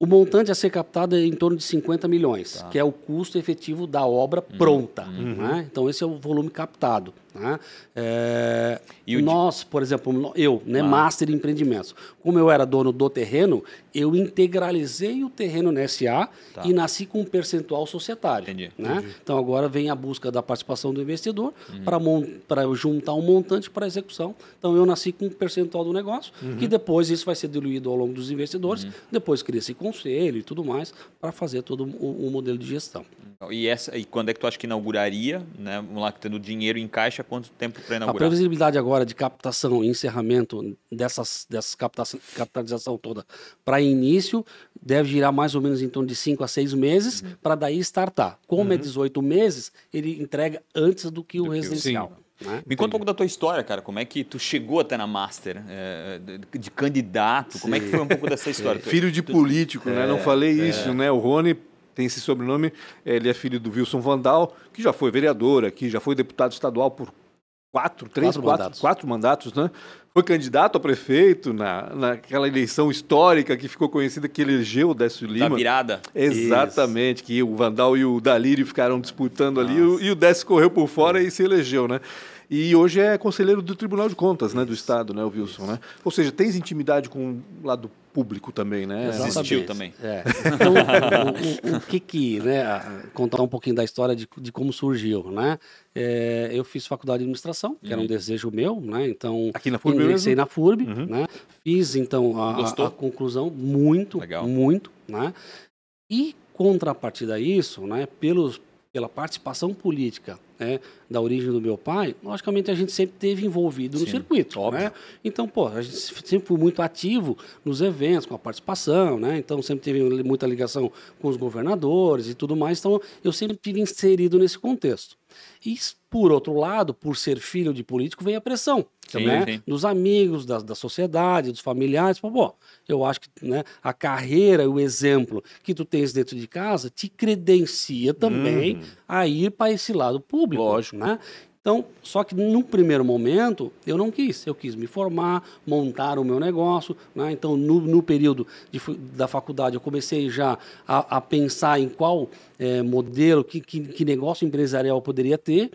O montante a ser captado é em torno de 50 milhões, Tá. que é o custo efetivo da obra Uhum. pronta. Né? Então, esse é o volume captado. Né? É, E nós, por exemplo, eu, né, Ah. Master Empreendimentos, como eu era dono do terreno, eu integralizei o terreno na SA Tá. e nasci com um percentual societário. Entendi, né? Então, agora vem a busca da participação do investidor Uhum. para juntar um montante para execução. Então, eu nasci com um percentual do negócio, Uhum. que depois isso vai ser diluído ao longo dos investidores, depois cria-se conselho e tudo mais para fazer todo o, o modelo de gestão. E, essa, e quando é que tu acha que inauguraria? Né? Vamos lá, tendo dinheiro em caixa, quanto tempo para A inaugurar? previsibilidade agora de captação e encerramento dessas, dessas captação, capitalização toda para início deve girar mais ou menos em torno de 5 a 6 meses Uhum. para daí startar. Como é 18 meses, ele entrega antes do que o residencial. né? Me conta um pouco da tua história, cara. Como é que tu chegou até na Master? é, de, de candidato? Como é que foi um pouco dessa história? Filho de político, né? Não falei isso, né? O Rony tem esse sobrenome. Ele é filho do Wilson Vandal, que já foi vereador aqui, já foi deputado estadual por quatro, três, quatro, quatro, mandatos. quatro mandatos, né? Foi candidato a prefeito na, naquela eleição histórica que ficou conhecida que elegeu o Décio Lima. Da virada. Exatamente, Isso. que o Vandal e o Dalírio ficaram disputando Nossa. ali e o Décio correu por fora e se elegeu, né? E hoje é conselheiro do Tribunal de Contas, né, do Estado, né, o Wilson, né? Ou seja, tens intimidade com o lado público também, né? Existiu também. É. Então, o, o, o, que que, né, contar um pouquinho da história de, de como surgiu, né? É, eu fiz faculdade de administração, que uhum. era um uhum. desejo meu, né? Então, aqui na FURB ingressei na FURB, uhum. né? Fiz então a, a, a conclusão muito, Legal. muito, né? E contrapartida a isso, né, pelos pela participação política né, da origem do meu pai, logicamente a gente sempre teve envolvido no Sim, circuito. Né? Então, pô, a gente sempre foi muito ativo nos eventos, com a participação, né? Então sempre teve muita ligação com os governadores e tudo mais. Então, eu sempre tive inserido nesse contexto. E, por outro lado, por ser filho de político, vem a pressão sim, né? Sim. dos amigos, da, da sociedade, dos familiares. Pô, eu acho que né, a carreira e o exemplo que tu tens dentro de casa te credencia também hum. a ir para esse lado público. Lógico. Né? Então, só que num primeiro momento eu não quis. Eu quis me formar, montar o meu negócio. Né? Então, no, no período de, da faculdade, eu comecei já a, a pensar em qual é, modelo, que, que, que, negócio empresarial eu poderia ter.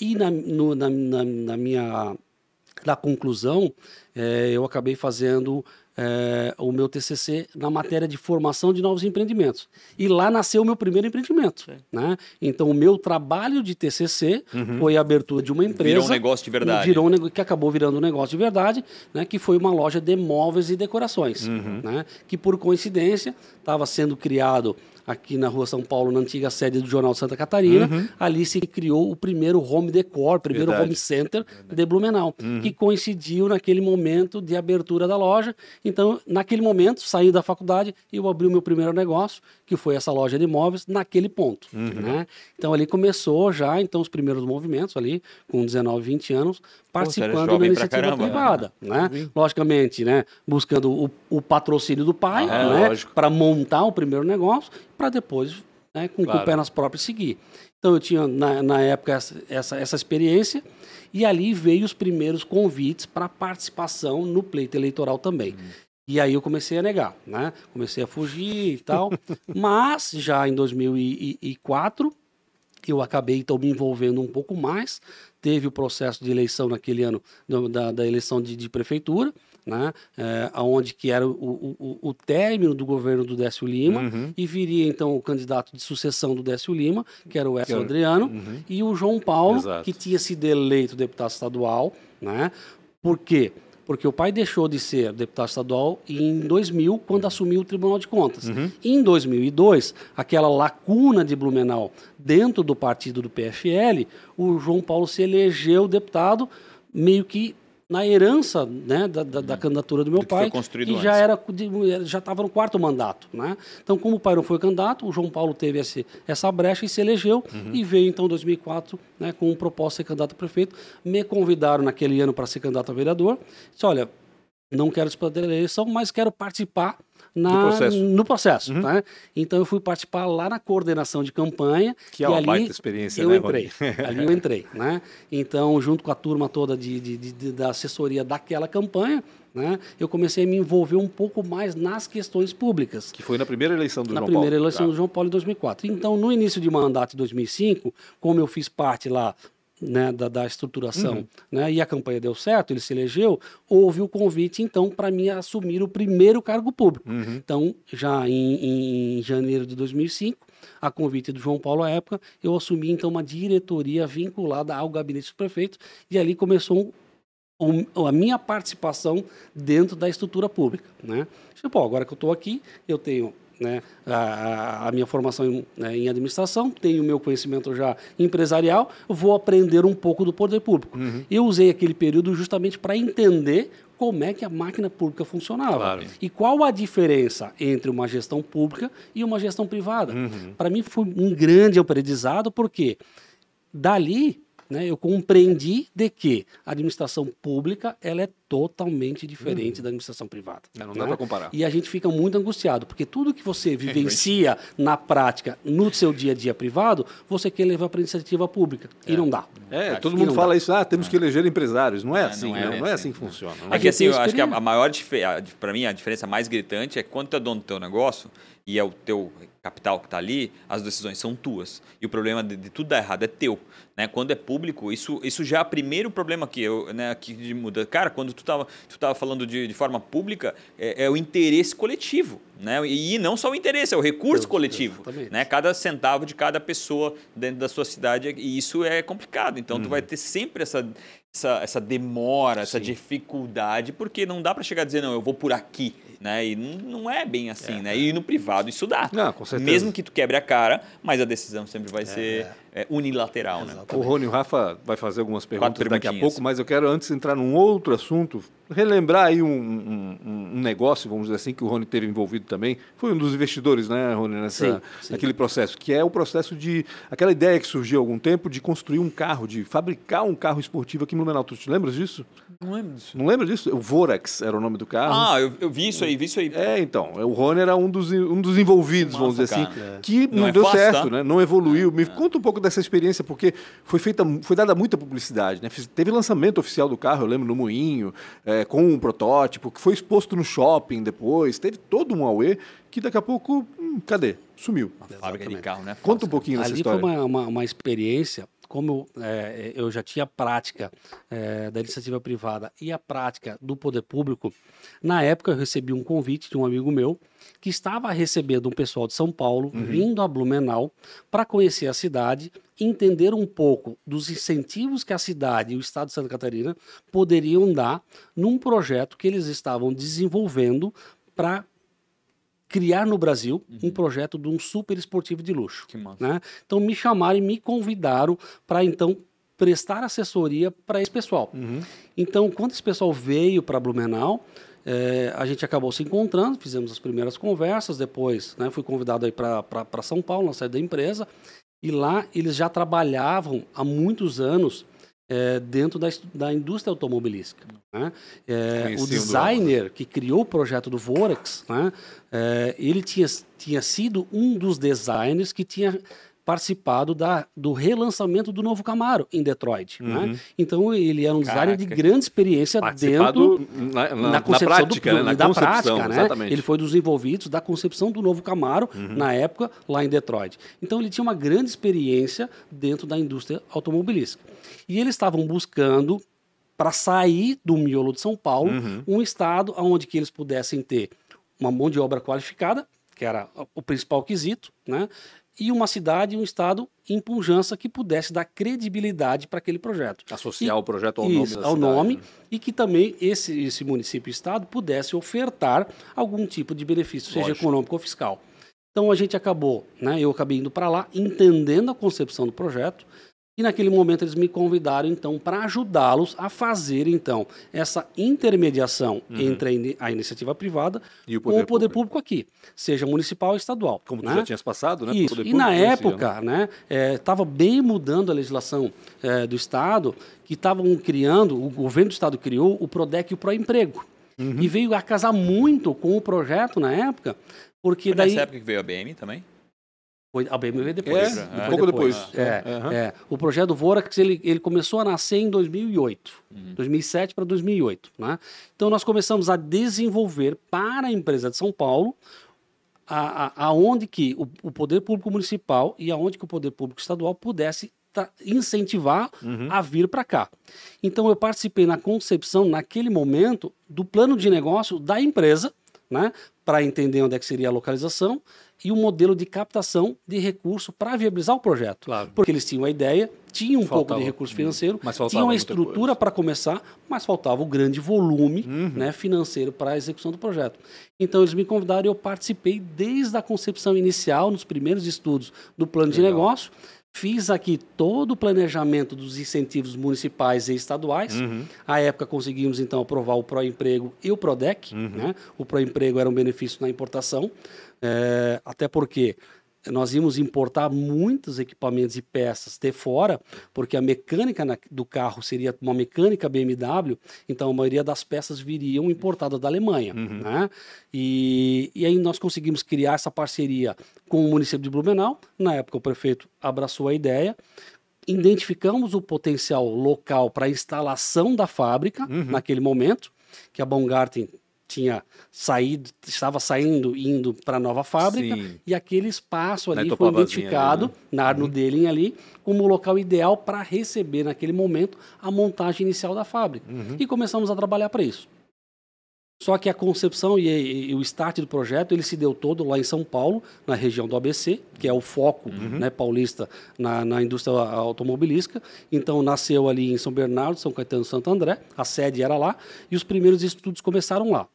E na, no, na, na, na minha na conclusão, é, eu acabei fazendo é, o meu TCC na matéria de formação de novos empreendimentos. E lá nasceu o meu primeiro empreendimento. Né? Então, o meu trabalho de TCC uhum. foi a abertura de uma empresa. Virou um negócio de verdade. Virou um que acabou virando um negócio de verdade, né? que foi uma loja de móveis e decorações. Uhum. Né? Que, por coincidência, estava sendo criado aqui na rua São Paulo, na antiga sede do Jornal Santa Catarina. Uhum. Ali se criou o primeiro home decor, primeiro Verdade. home center Verdade. de Blumenau, uhum. que coincidiu naquele momento de abertura da loja. Então, naquele momento, saí da faculdade e eu abri o meu primeiro negócio, que foi essa loja de imóveis, naquele ponto. Uhum. Né? Então, ali começou já então os primeiros movimentos, ali com 19, 20 anos, participando da iniciativa caramba, privada. Né? né? Logicamente, né? buscando o, o patrocínio do pai ah, né? para montar o primeiro negócio para depois, né, com, claro. com o pé nas próprias, seguir. Então eu tinha, na, na época, essa, essa, essa experiência, e ali veio os primeiros convites para participação no pleito eleitoral também. Uhum. E aí eu comecei a negar, né? Comecei a fugir e tal. Mas já em 2004 eu acabei então me envolvendo um pouco mais. Teve o processo de eleição naquele ano da, da eleição de, de prefeitura né? É, onde que era o, o, o término do governo do Décio Lima uhum. e viria então o candidato de sucessão do Décio Lima, que era o Edson Adriano, uhum. e o João Paulo, Exato. que tinha sido eleito deputado estadual, né? Por quê? Porque o pai deixou de ser deputado estadual em 2000, quando assumiu o Tribunal de Contas. Uhum. Em 2002, aquela lacuna de Blumenau dentro do partido do PFL, o João Paulo se elegeu deputado meio que na herança né, da, da, da, candidatura do meu do pai, que já era já estava no quarto mandato, né? Então, como o pai não foi candidato, o João Paulo teve esse, essa brecha e se elegeu uhum. e veio então em 2004, né, com um propósito de ser candidato a prefeito. Me convidaram naquele ano para ser candidato a vereador. Disse, olha, não quero disputar a eleição, mas quero participar na, processo. no processo. Uhum. Né? Então eu fui participar lá na coordenação de campanha. Que é uma baita experiência, eu né, entrei. ali eu entrei. Né? Então, junto com a turma toda de, de, de, da assessoria daquela campanha, né, eu comecei a me envolver um pouco mais nas questões públicas. Que foi na primeira eleição do na João Paulo. Na primeira eleição tá. do João Paulo em 2004. Então, no início de mandato em 2005, como eu fiz parte lá né, da, da, estruturação, uhum. né, e a campanha deu certo, ele se elegeu, houve o convite, então, para mim assumir o primeiro cargo público. Uhum. Então, já em, em, janeiro de 2005, a convite do João Paulo à época, eu assumi, então, uma diretoria vinculada ao gabinete do prefeito, e ali começou um, a minha participação dentro da estrutura pública. Né? Tipo, agora que eu estou aqui, eu tenho né, a, a, minha formação em, né, em, administração, tenho o meu conhecimento já empresarial, vou aprender um pouco do poder público. Uhum. Eu usei aquele período justamente para entender como é que a máquina pública funcionava claro. e qual a diferença entre uma gestão pública e uma gestão privada. Uhum. Para mim foi um grande aprendizado, porque dali né, eu compreendi de que a administração pública ela é totalmente diferente da administração privada. É, não né? dá para comparar. E a gente fica muito angustiado, porque tudo que você vivencia na prática, no seu dia a dia privado, você quer levar para a iniciativa pública. E não dá. É, todo mundo fala isso, ah, temos que eleger empresários. Não é, É, assim, não é né? bem não é assim. assim que funciona. né? A Aqui, gente assim, eu acho que a, maior diferença, para mim, a diferença mais gritante é quando tu é dono do teu negócio e é o teu capital que está ali, as decisões são tuas. E o problema de, de tudo dar errado é teu. Né? Quando é público, isso, isso já é o primeiro problema que eu, né, que de muda. Cara, quando tu estava tu tava falando de, de forma pública, é, é o interesse coletivo. Né? E, e não só o interesse, é o recurso coletivo. exatamente. Né? Cada centavo de cada pessoa dentro da sua cidade, e isso é complicado. Então, tu vai ter sempre essa, essa, essa demora, essa dificuldade, porque não dá para chegar a dizer, não, eu vou por aqui. Né? E não, é bem assim, né? E no privado isso dá. Não, com certeza. Mesmo que tu quebre a cara, mas a decisão sempre vai ser é, unilateral, né? O Rony e o Rafa vai fazer algumas perguntas daqui a pouco, mas eu quero antes entrar num outro assunto, relembrar aí um, um- um- negócio, vamos dizer assim, que o Rony teve envolvido também. Foi um dos investidores, né, Rony, nessa, Sim, sim. naquele processo, que é o processo de. aquela ideia que surgiu há algum tempo de construir um carro, de fabricar um carro esportivo aqui no Blumenau. Tu te lembras disso? Não lembro disso. Não lembra disso? O Vorax era o nome do carro. Ah, eu, eu vi isso aí, vi isso aí. É, então, o Rony era um dos, um dos envolvidos, vamos dizer assim, cara. que Não não, é deu fácil, certo, tá? né? Não evoluiu. Me conta um pouco dessa experiência, porque foi feita, foi dada muita publicidade, né? Teve lançamento oficial do carro, eu lembro, no Moinho, é, com um protótipo, que foi exposto no shopping depois, teve todo um auê, que daqui a pouco, hum, cadê? Sumiu. Fábrica de carro, né? Conta um pouquinho dessa Ali história. foi uma, uma, uma experiência, como eu, é, eu já tinha prática é, da iniciativa privada e a prática do poder público, na época eu recebi um convite de um amigo meu que estava recebendo um pessoal de São Paulo, vindo a Blumenau, para conhecer a cidade, entender um pouco dos incentivos que a cidade e o estado de Santa Catarina poderiam dar num projeto que eles estavam desenvolvendo para criar no Brasil um projeto de um super esportivo de luxo. Que massa. né? Então me chamaram e me convidaram para então prestar assessoria para esse pessoal. Então quando esse pessoal veio para Blumenau, eh, a gente acabou se encontrando, fizemos as primeiras conversas, depois né, fui convidado para São Paulo, na sede da empresa, e lá eles já trabalhavam há muitos anos eh, dentro da, da indústria automobilística. né? Conheciam o designer que criou o projeto do Vorax, né, ele tinha, tinha sido um dos designers que tinha participado da, do relançamento do novo Camaro em Detroit. Né? Então ele era um designer de Caraca. grande experiência dentro na, na, na na concepção prática, do, né? na da concepção, prática, né? exatamente. Ele foi dos envolvidos da concepção do novo Camaro Uhum. na época lá em Detroit. Então ele tinha uma grande experiência dentro da indústria automobilística. E eles estavam buscando para sair do miolo de São Paulo, Uhum. um estado onde que eles pudessem ter uma mão de obra qualificada, que era o principal quesito, né? E uma cidade, um estado em pujança que pudesse dar credibilidade para aquele projeto. Associar E- o projeto ao nome isso, ao cidade, nome né? e que também esse, esse município e estado pudesse ofertar algum tipo de benefício, seja Lógico. econômico ou fiscal. Então a gente acabou, né, eu acabei indo para lá, entendendo a concepção do projeto, e naquele momento eles me convidaram então para ajudá-los a fazer então essa intermediação entre a, ini- a iniciativa privada Uhum. E o com poder o poder público. público aqui, seja municipal ou estadual. Como tu né? já tinhas passado, né? Isso. E na época, né, estava bem mudando a legislação eh, do Estado, que estavam criando, o governo do Estado criou o PRODEC e o PROEMPREGO. Uhum. E veio a casar muito com o projeto na época, porque Foi daí... nessa época que veio a BM também? Foi a BMW É, depois. um É. pouco depois. É, Aham. é. O projeto Vorax ele, ele começou a nascer em 2008, 2007 para 2008. Né? Então nós começamos a desenvolver para a empresa de São Paulo a, a, aonde que o, o poder público municipal e aonde que o poder público estadual pudesse incentivar a vir para cá. Então eu participei na concepção naquele momento do plano de negócio da empresa, né, para entender onde é que seria a localização e o modelo de captação de recurso para viabilizar o projeto. Claro. Porque eles tinham a ideia, tinham um pouco Faltava- de recurso financeiro, tinham a estrutura para começar, mas faltava o grande volume Uhum. né, financeiro para a execução do projeto. Então eles me convidaram e eu participei desde a concepção inicial, nos primeiros estudos do plano de Legal. negócio. Fiz aqui todo o planejamento dos incentivos municipais e estaduais. Uhum. À época conseguimos então aprovar o Proemprego e o Prodec. Uhum. Né? O Proemprego era um benefício na importação, eh, até porque nós íamos importar muitos equipamentos e peças de fora, porque a mecânica na, do carro seria uma mecânica BMW, então a maioria das peças viriam importadas da Alemanha. Uhum. Né? E, e aí nós conseguimos criar essa parceria com o município de Blumenau. Na época, o prefeito abraçou a ideia identificamos o potencial local para a instalação da fábrica uhum. naquele momento, que a Baumgarten tinha saído, estava saindo, indo para a nova fábrica, Sim. e aquele espaço ali foi identificado ali, né? na Arno uhum. ali como o local ideal para receber naquele momento a montagem inicial da fábrica. Uhum. E começamos a trabalhar para isso. Só que a concepção e, e, e, o start do projeto ele se deu todo lá em São Paulo, na região do ABC, que é o foco uhum. né, paulista na, na, indústria automobilística. Então nasceu ali em São Bernardo, São Caetano, Santo André, a sede era lá e os primeiros estudos começaram lá.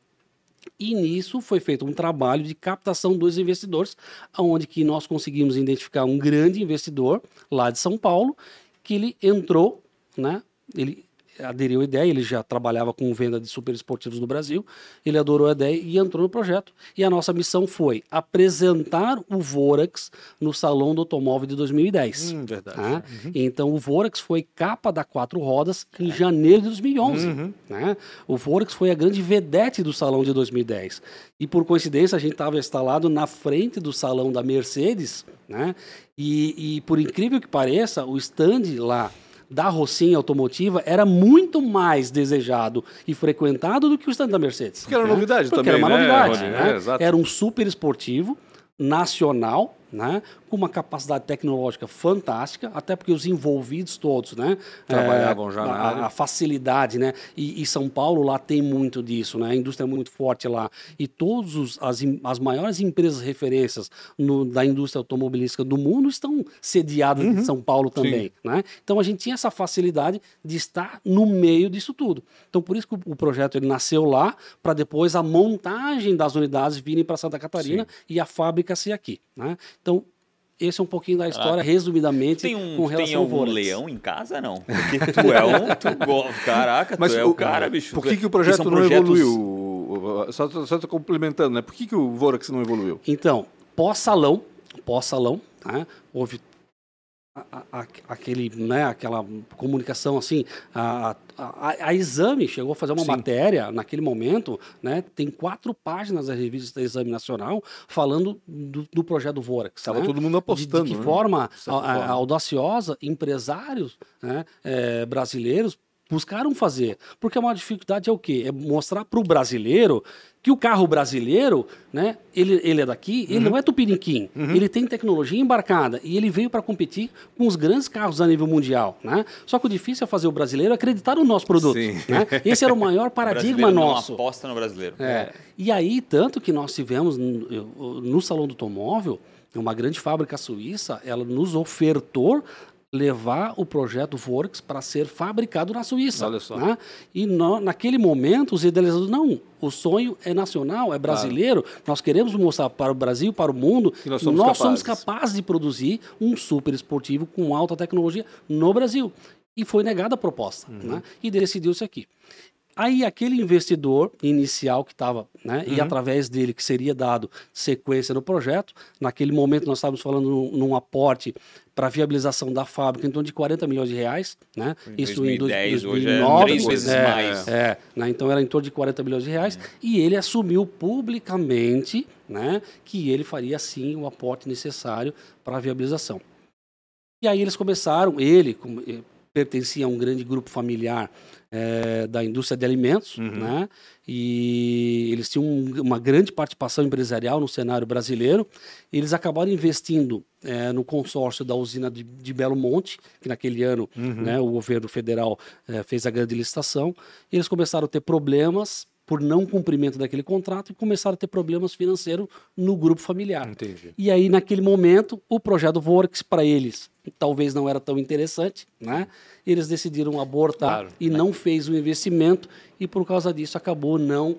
E nisso foi feito um trabalho de captação dos investidores, onde que nós conseguimos identificar um grande investidor lá de São Paulo, que ele entrou, né? Ele aderiu à ideia, ele já trabalhava com venda de super esportivos no Brasil, ele adorou a ideia e entrou no projeto. E a nossa missão foi apresentar o Vorax no Salão do Automóvel de 2010. Hum, verdade. Tá? Uhum. Então o Vorax foi capa da quatro rodas em janeiro de 2011. Uhum. Né? O Vorax foi a grande vedete do Salão de 2010. E por coincidência a gente estava instalado na frente do salão da Mercedes, né? E, e por incrível que pareça, o stand lá da Rocinha Automotiva era muito mais desejado e frequentado do que o stand da Mercedes. Porque era novidade Porque também, era uma né, novidade. Né? É, era um super esportivo nacional, né, com uma capacidade tecnológica fantástica, até porque os envolvidos todos, né, trabalhavam é, já na a, área. a facilidade, né, e, e, São Paulo lá tem muito disso, né, a indústria é muito forte lá e todos os, as, as maiores empresas referências no, da indústria automobilística do mundo estão sediadas uhum. em São Paulo também, Sim. né, então a gente tinha essa facilidade de estar no meio disso tudo. Então por isso que o, o projeto ele nasceu lá para depois a montagem das unidades virem para Santa Catarina Sim. e a fábrica ser aqui, né. Então, esse é um pouquinho da história, resumidamente, tem um, com relação tem algum leão em casa, não? Porque tu é um... Tu, caraca, Mas tu é o, cara, bicho. Por que, que o projeto não projetos... evoluiu? Só estou complementando, né? Por que, que o Vorax não evoluiu? Então, pós-salão, pós-salão, tá? houve a, a, aquele, né, aquela comunicação assim, a, a, a, Exame chegou a fazer uma Sim. matéria naquele momento, né, tem quatro páginas da revista Exame Nacional falando do, do projeto Vorax. Estava né? todo mundo apostando. De, de que né? forma, forma, audaciosa, empresários né, é, brasileiros buscaram fazer. Porque a maior dificuldade é o quê? É mostrar para o brasileiro que o carro brasileiro, né, ele, ele é daqui, uhum. ele não é tupiniquim, uhum. ele tem tecnologia embarcada e ele veio para competir com os grandes carros a nível mundial, né? Só que o difícil é fazer o brasileiro acreditar no nosso produto, né? Esse era o maior paradigma o nosso. Não aposta no brasileiro. É. é. E aí, tanto que nós tivemos no, no Salão do Automóvel, uma grande fábrica suíça, ela nos ofertou levar o projeto Vorx para ser fabricado na Suíça. Olha só. Né? E no, naquele momento, os idealizadores, não, o sonho é nacional, é brasileiro, claro. nós queremos mostrar para o Brasil, para o mundo, que nós, somos, nós capazes. somos capazes de produzir um super esportivo com alta tecnologia no Brasil. E foi negada a proposta, uhum. né? e decidiu-se aqui. Aí aquele investidor inicial que estava, né, uhum. e através dele que seria dado sequência no projeto, naquele momento nós estávamos falando num, num aporte para viabilização da fábrica em torno de 40 milhões de reais, né? Em Isso 2010, em 2009, hoje é três vezes é, mais. É, né? então era em torno de 40 milhões de reais uhum. e ele assumiu publicamente, né, que ele faria sim o aporte necessário para a viabilização. E aí eles começaram, ele como, eh, pertencia a um grande grupo familiar é, da indústria de alimentos, uhum. né? E eles tinham uma grande participação empresarial no cenário brasileiro. eles acabaram investindo é, no consórcio da usina de, de, Belo Monte, que naquele ano uhum. né, o governo federal é, fez a grande licitação. Eles começaram a ter problemas por não cumprimento daquele contrato e começaram a ter problemas financeiros no grupo familiar. Entendi. E aí, naquele momento, o projeto Vorx para eles talvez não era tão interessante, né? Eles decidiram abortar claro, e né? não fez o investimento e por causa disso acabou não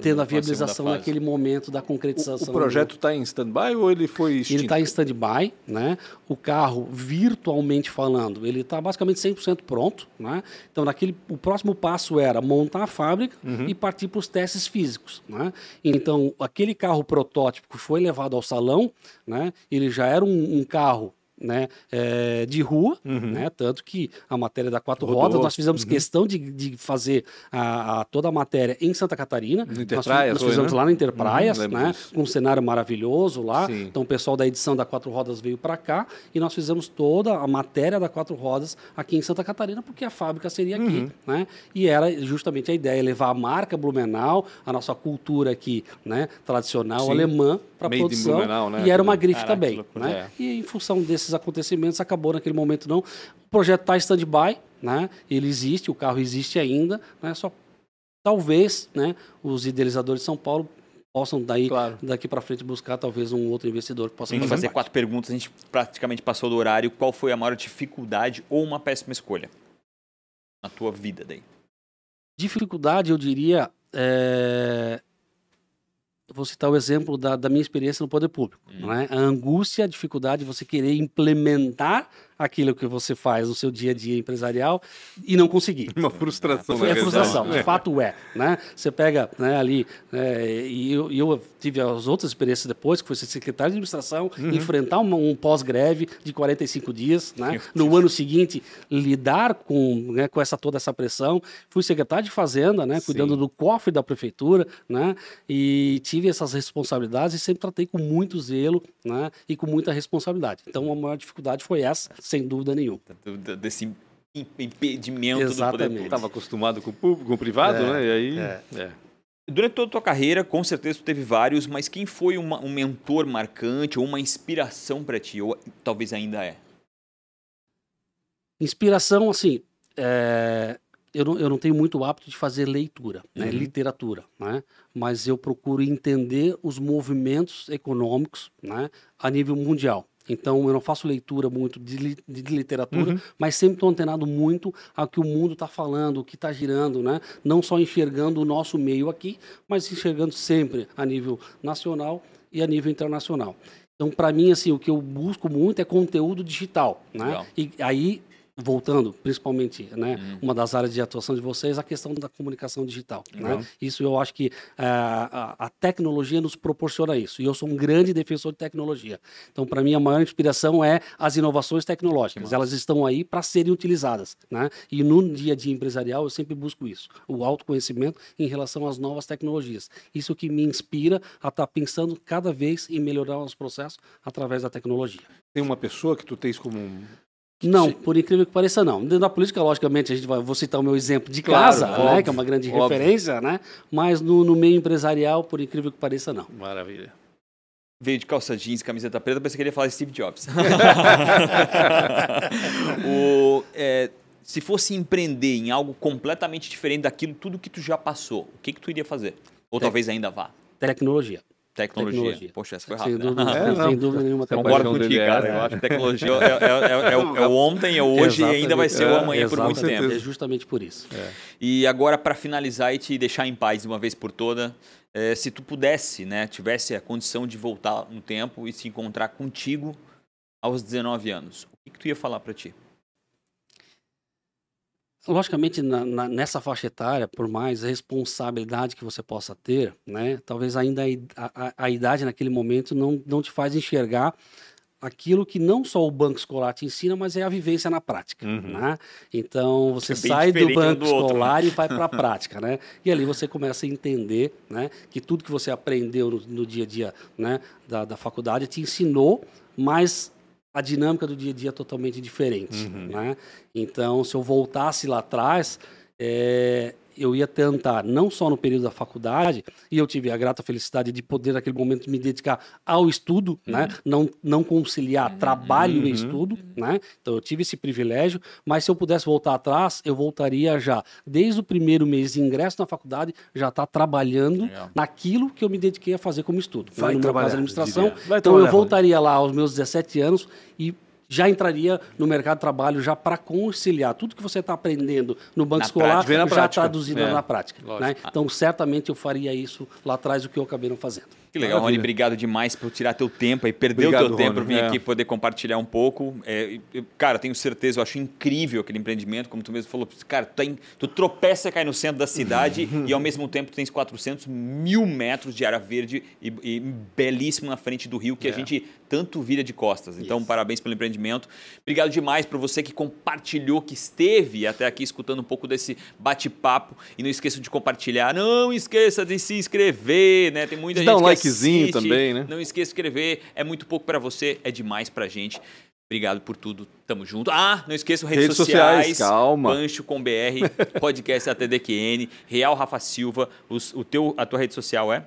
tendo a viabilização naquele momento da O, concretização. o projeto está em stand-by ou ele foi Ele extinto? está em stand-by, né? O carro, virtualmente falando, ele está basicamente 100% pronto, né? Então, naquele, o próximo passo era montar a fábrica e partir para os testes físicos, né? Então, aquele carro protótipo que foi levado ao salão, né? Ele já era um, um carro né, é, de rua, né, tanto que a matéria da quatro Rodou. rodas, nós fizemos questão de, de fazer a, a- toda a matéria em Santa Catarina. No nós, Interpraias, nós foi, fizemos né? lá no Interpraias, Uhum, né, disso. um cenário maravilhoso lá. Sim. Então o pessoal da edição da Quatro Rodas veio para cá e nós fizemos toda a matéria da Quatro Rodas aqui em Santa Catarina, porque a fábrica seria aqui. Uhum. Né? E era justamente a ideia, levar a marca Blumenau, a nossa cultura aqui né, tradicional Sim. alemã para produção. Blumenau, né? E era uma grife Caraca, também. Né? É. E em função desses acontecimentos, acabou naquele momento não. O projeto está em stand-by, né? ele existe, o carro existe ainda, né? só talvez né, os idealizadores de São Paulo possam daí, Claro. daqui para frente buscar talvez um outro investidor que possa fazer fazer parte. quatro perguntas, a gente praticamente passou do horário. Qual foi a maior dificuldade ou uma péssima escolha na tua vida daí? Dificuldade, eu diria, é... vou citar o exemplo da, da minha experiência no poder público. Né? A angústia, a dificuldade de você querer implementar aquilo que você faz no seu dia a dia empresarial e não conseguir. Uma frustração, Foi na a frustração, de fato é. Né? Você pega né, ali, é, e eu, eu tive as outras experiências depois, que foi ser secretário de administração, enfrentar uma- um pós-greve de 45 dias, né? no ano seguinte lidar com, né, com essa, toda essa pressão. Fui secretário de Fazenda, né, cuidando Sim. do cofre da prefeitura, né, e tive essas responsabilidades e sempre tratei com muito zelo né, e com muita responsabilidade. Então a maior dificuldade foi essa, sem dúvida nenhuma. Do- Desse im- impedimento do poder Exatamente. Estava acostumado com o público, com o privado, É, né? E aí. é. é. Durante toda a tua carreira, com certeza tu teve vários, mas quem foi uma- um mentor marcante ou uma inspiração para ti? Ou talvez ainda é? Inspiração, assim, é, eu, não, eu não tenho muito hábito de fazer leitura, né, Uhum. literatura, né, mas eu procuro entender os movimentos econômicos né, a nível mundial. Então, eu não faço leitura muito de, li- de literatura, Uhum. mas sempre estou antenado muito ao que o mundo está falando, o que está girando, né? Não só enxergando o nosso meio aqui, mas enxergando sempre a nível nacional e a nível internacional. Então, para mim, assim, o que eu busco muito é conteúdo digital, né? Legal. E aí, voltando, principalmente, né, Uhum. uma das áreas de atuação de vocês, a questão da comunicação digital. Legal. Né? Isso eu acho que ah, a, a tecnologia nos proporciona isso. E eu sou um grande defensor de tecnologia. Então, para mim, a maior inspiração é as inovações tecnológicas. Elas estão aí para serem utilizadas. Né? E no dia a dia empresarial, eu sempre busco isso: o autoconhecimento em relação às novas tecnologias. Isso que me inspira a estar pensando cada vez em melhorar os processos através da tecnologia. Tem uma pessoa que tu tens como Não, por incrível que pareça, não. Dentro da política, logicamente, a gente vai, vou citar o meu exemplo de Claro, casa, óbvio, né, que é uma grande óbvio. referência, né? Mas no, no meio empresarial, por incrível que pareça, não. Maravilha. Veio de calça jeans e camiseta preta, pensei que ele ia falar Steve Jobs. O, é, se fosse empreender em algo completamente diferente daquilo, tudo que tu já passou, o que, que tu iria fazer? Ou Te- talvez ainda vá? Tecnologia. Tecnologia. Tecnologia. Poxa, essa foi Sem rápida. dúvida, É, não. sem dúvida nenhuma. Paixão contigo, dele, cara. é, Eu é. acho que tecnologia é, é- é- é o, é o ontem, é hoje e ainda vai ser o amanhã por muito tempo. É justamente por isso. E agora, para finalizar e te deixar em paz de uma vez por toda, se tu pudesse, né, tivesse a condição de voltar no tempo e se encontrar contigo aos 19 anos, o que, que tu ia falar para ti? Logicamente, na- na- nessa faixa etária, por mais responsabilidade que você possa ter, né, talvez ainda a, a- a- idade naquele momento não, não te faz enxergar aquilo que não só o banco escolar te ensina, mas é a vivência na prática. Uhum. Né? Então, você É sai do banco do outro, escolar e vai para a prática. Né? E ali você começa a entender né, que tudo que você aprendeu no, no dia a dia né, da, da faculdade te ensinou, mas a dinâmica do dia a dia é totalmente diferente. Uhum. Né? Então, se eu voltasse lá atrás, é, eu ia tentar, não só no período da faculdade, e eu tive a grata felicidade de poder, naquele momento, me dedicar ao estudo, né? não, não conciliar trabalho Uhum. e estudo. Né? Então, eu tive esse privilégio, mas se eu pudesse voltar atrás, eu voltaria já, desde o primeiro mês de ingresso na faculdade, já estar trabalhando Legal. naquilo que eu me dediquei a fazer como estudo. Vai né? No meu trabalhar, caso, administração. Vai então, trabalhar, eu voltaria lá aos meus 17 anos e já entraria no mercado de trabalho já para conciliar tudo que você está aprendendo no banco Na escolar, prática, já prática. traduzido É. na prática. né? Então, certamente eu faria isso lá atrás, o que eu acabei não fazendo. Que legal, Maravilha. Rony. Obrigado demais por tirar teu tempo e perder Obrigado, o teu tempo Rony. para vir É. aqui poder compartilhar um pouco. É, eu- cara, tenho certeza, eu acho incrível aquele empreendimento, como tu mesmo falou. Cara, tu, tem- tu tropeça e cai no centro da cidade e ao mesmo tempo tu tens 400 mil metros de área verde e, e belíssimo na frente do rio que a É. gente tanto vira de costas. Então, Yes. parabéns pelo empreendimento. Obrigado demais por você que compartilhou, que esteve até aqui escutando um pouco desse bate-papo. E não esqueça de compartilhar. Não esqueça de se inscrever, né? Tem muita Dá gente um que likezinho assiste. também, né? Não esqueça de escrever. É muito pouco pra você, é demais pra gente. Obrigado por tudo. Tamo junto. Ah, não esqueça redes, Redes sociais, calma. Pancho com BR, podcast ATDQN, Real Rafa Silva. Os- o teu, a tua rede social é?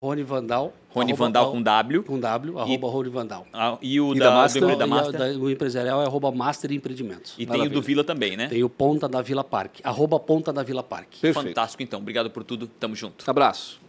Rony Vandal. Rony Vandal com W. Com W, arroba Rony Vandal. Ah, E o E da, da do Master? empre- da E a- Master. da- o empresarial é arroba Master Empreendimentos. E tem o Maravilha. do Vila também, né? Tem o Ponta da Vila Parque. Arroba Ponta da Vila Parque. Perfeito. Fantástico, então. Obrigado por tudo. Tamo junto. Abraço.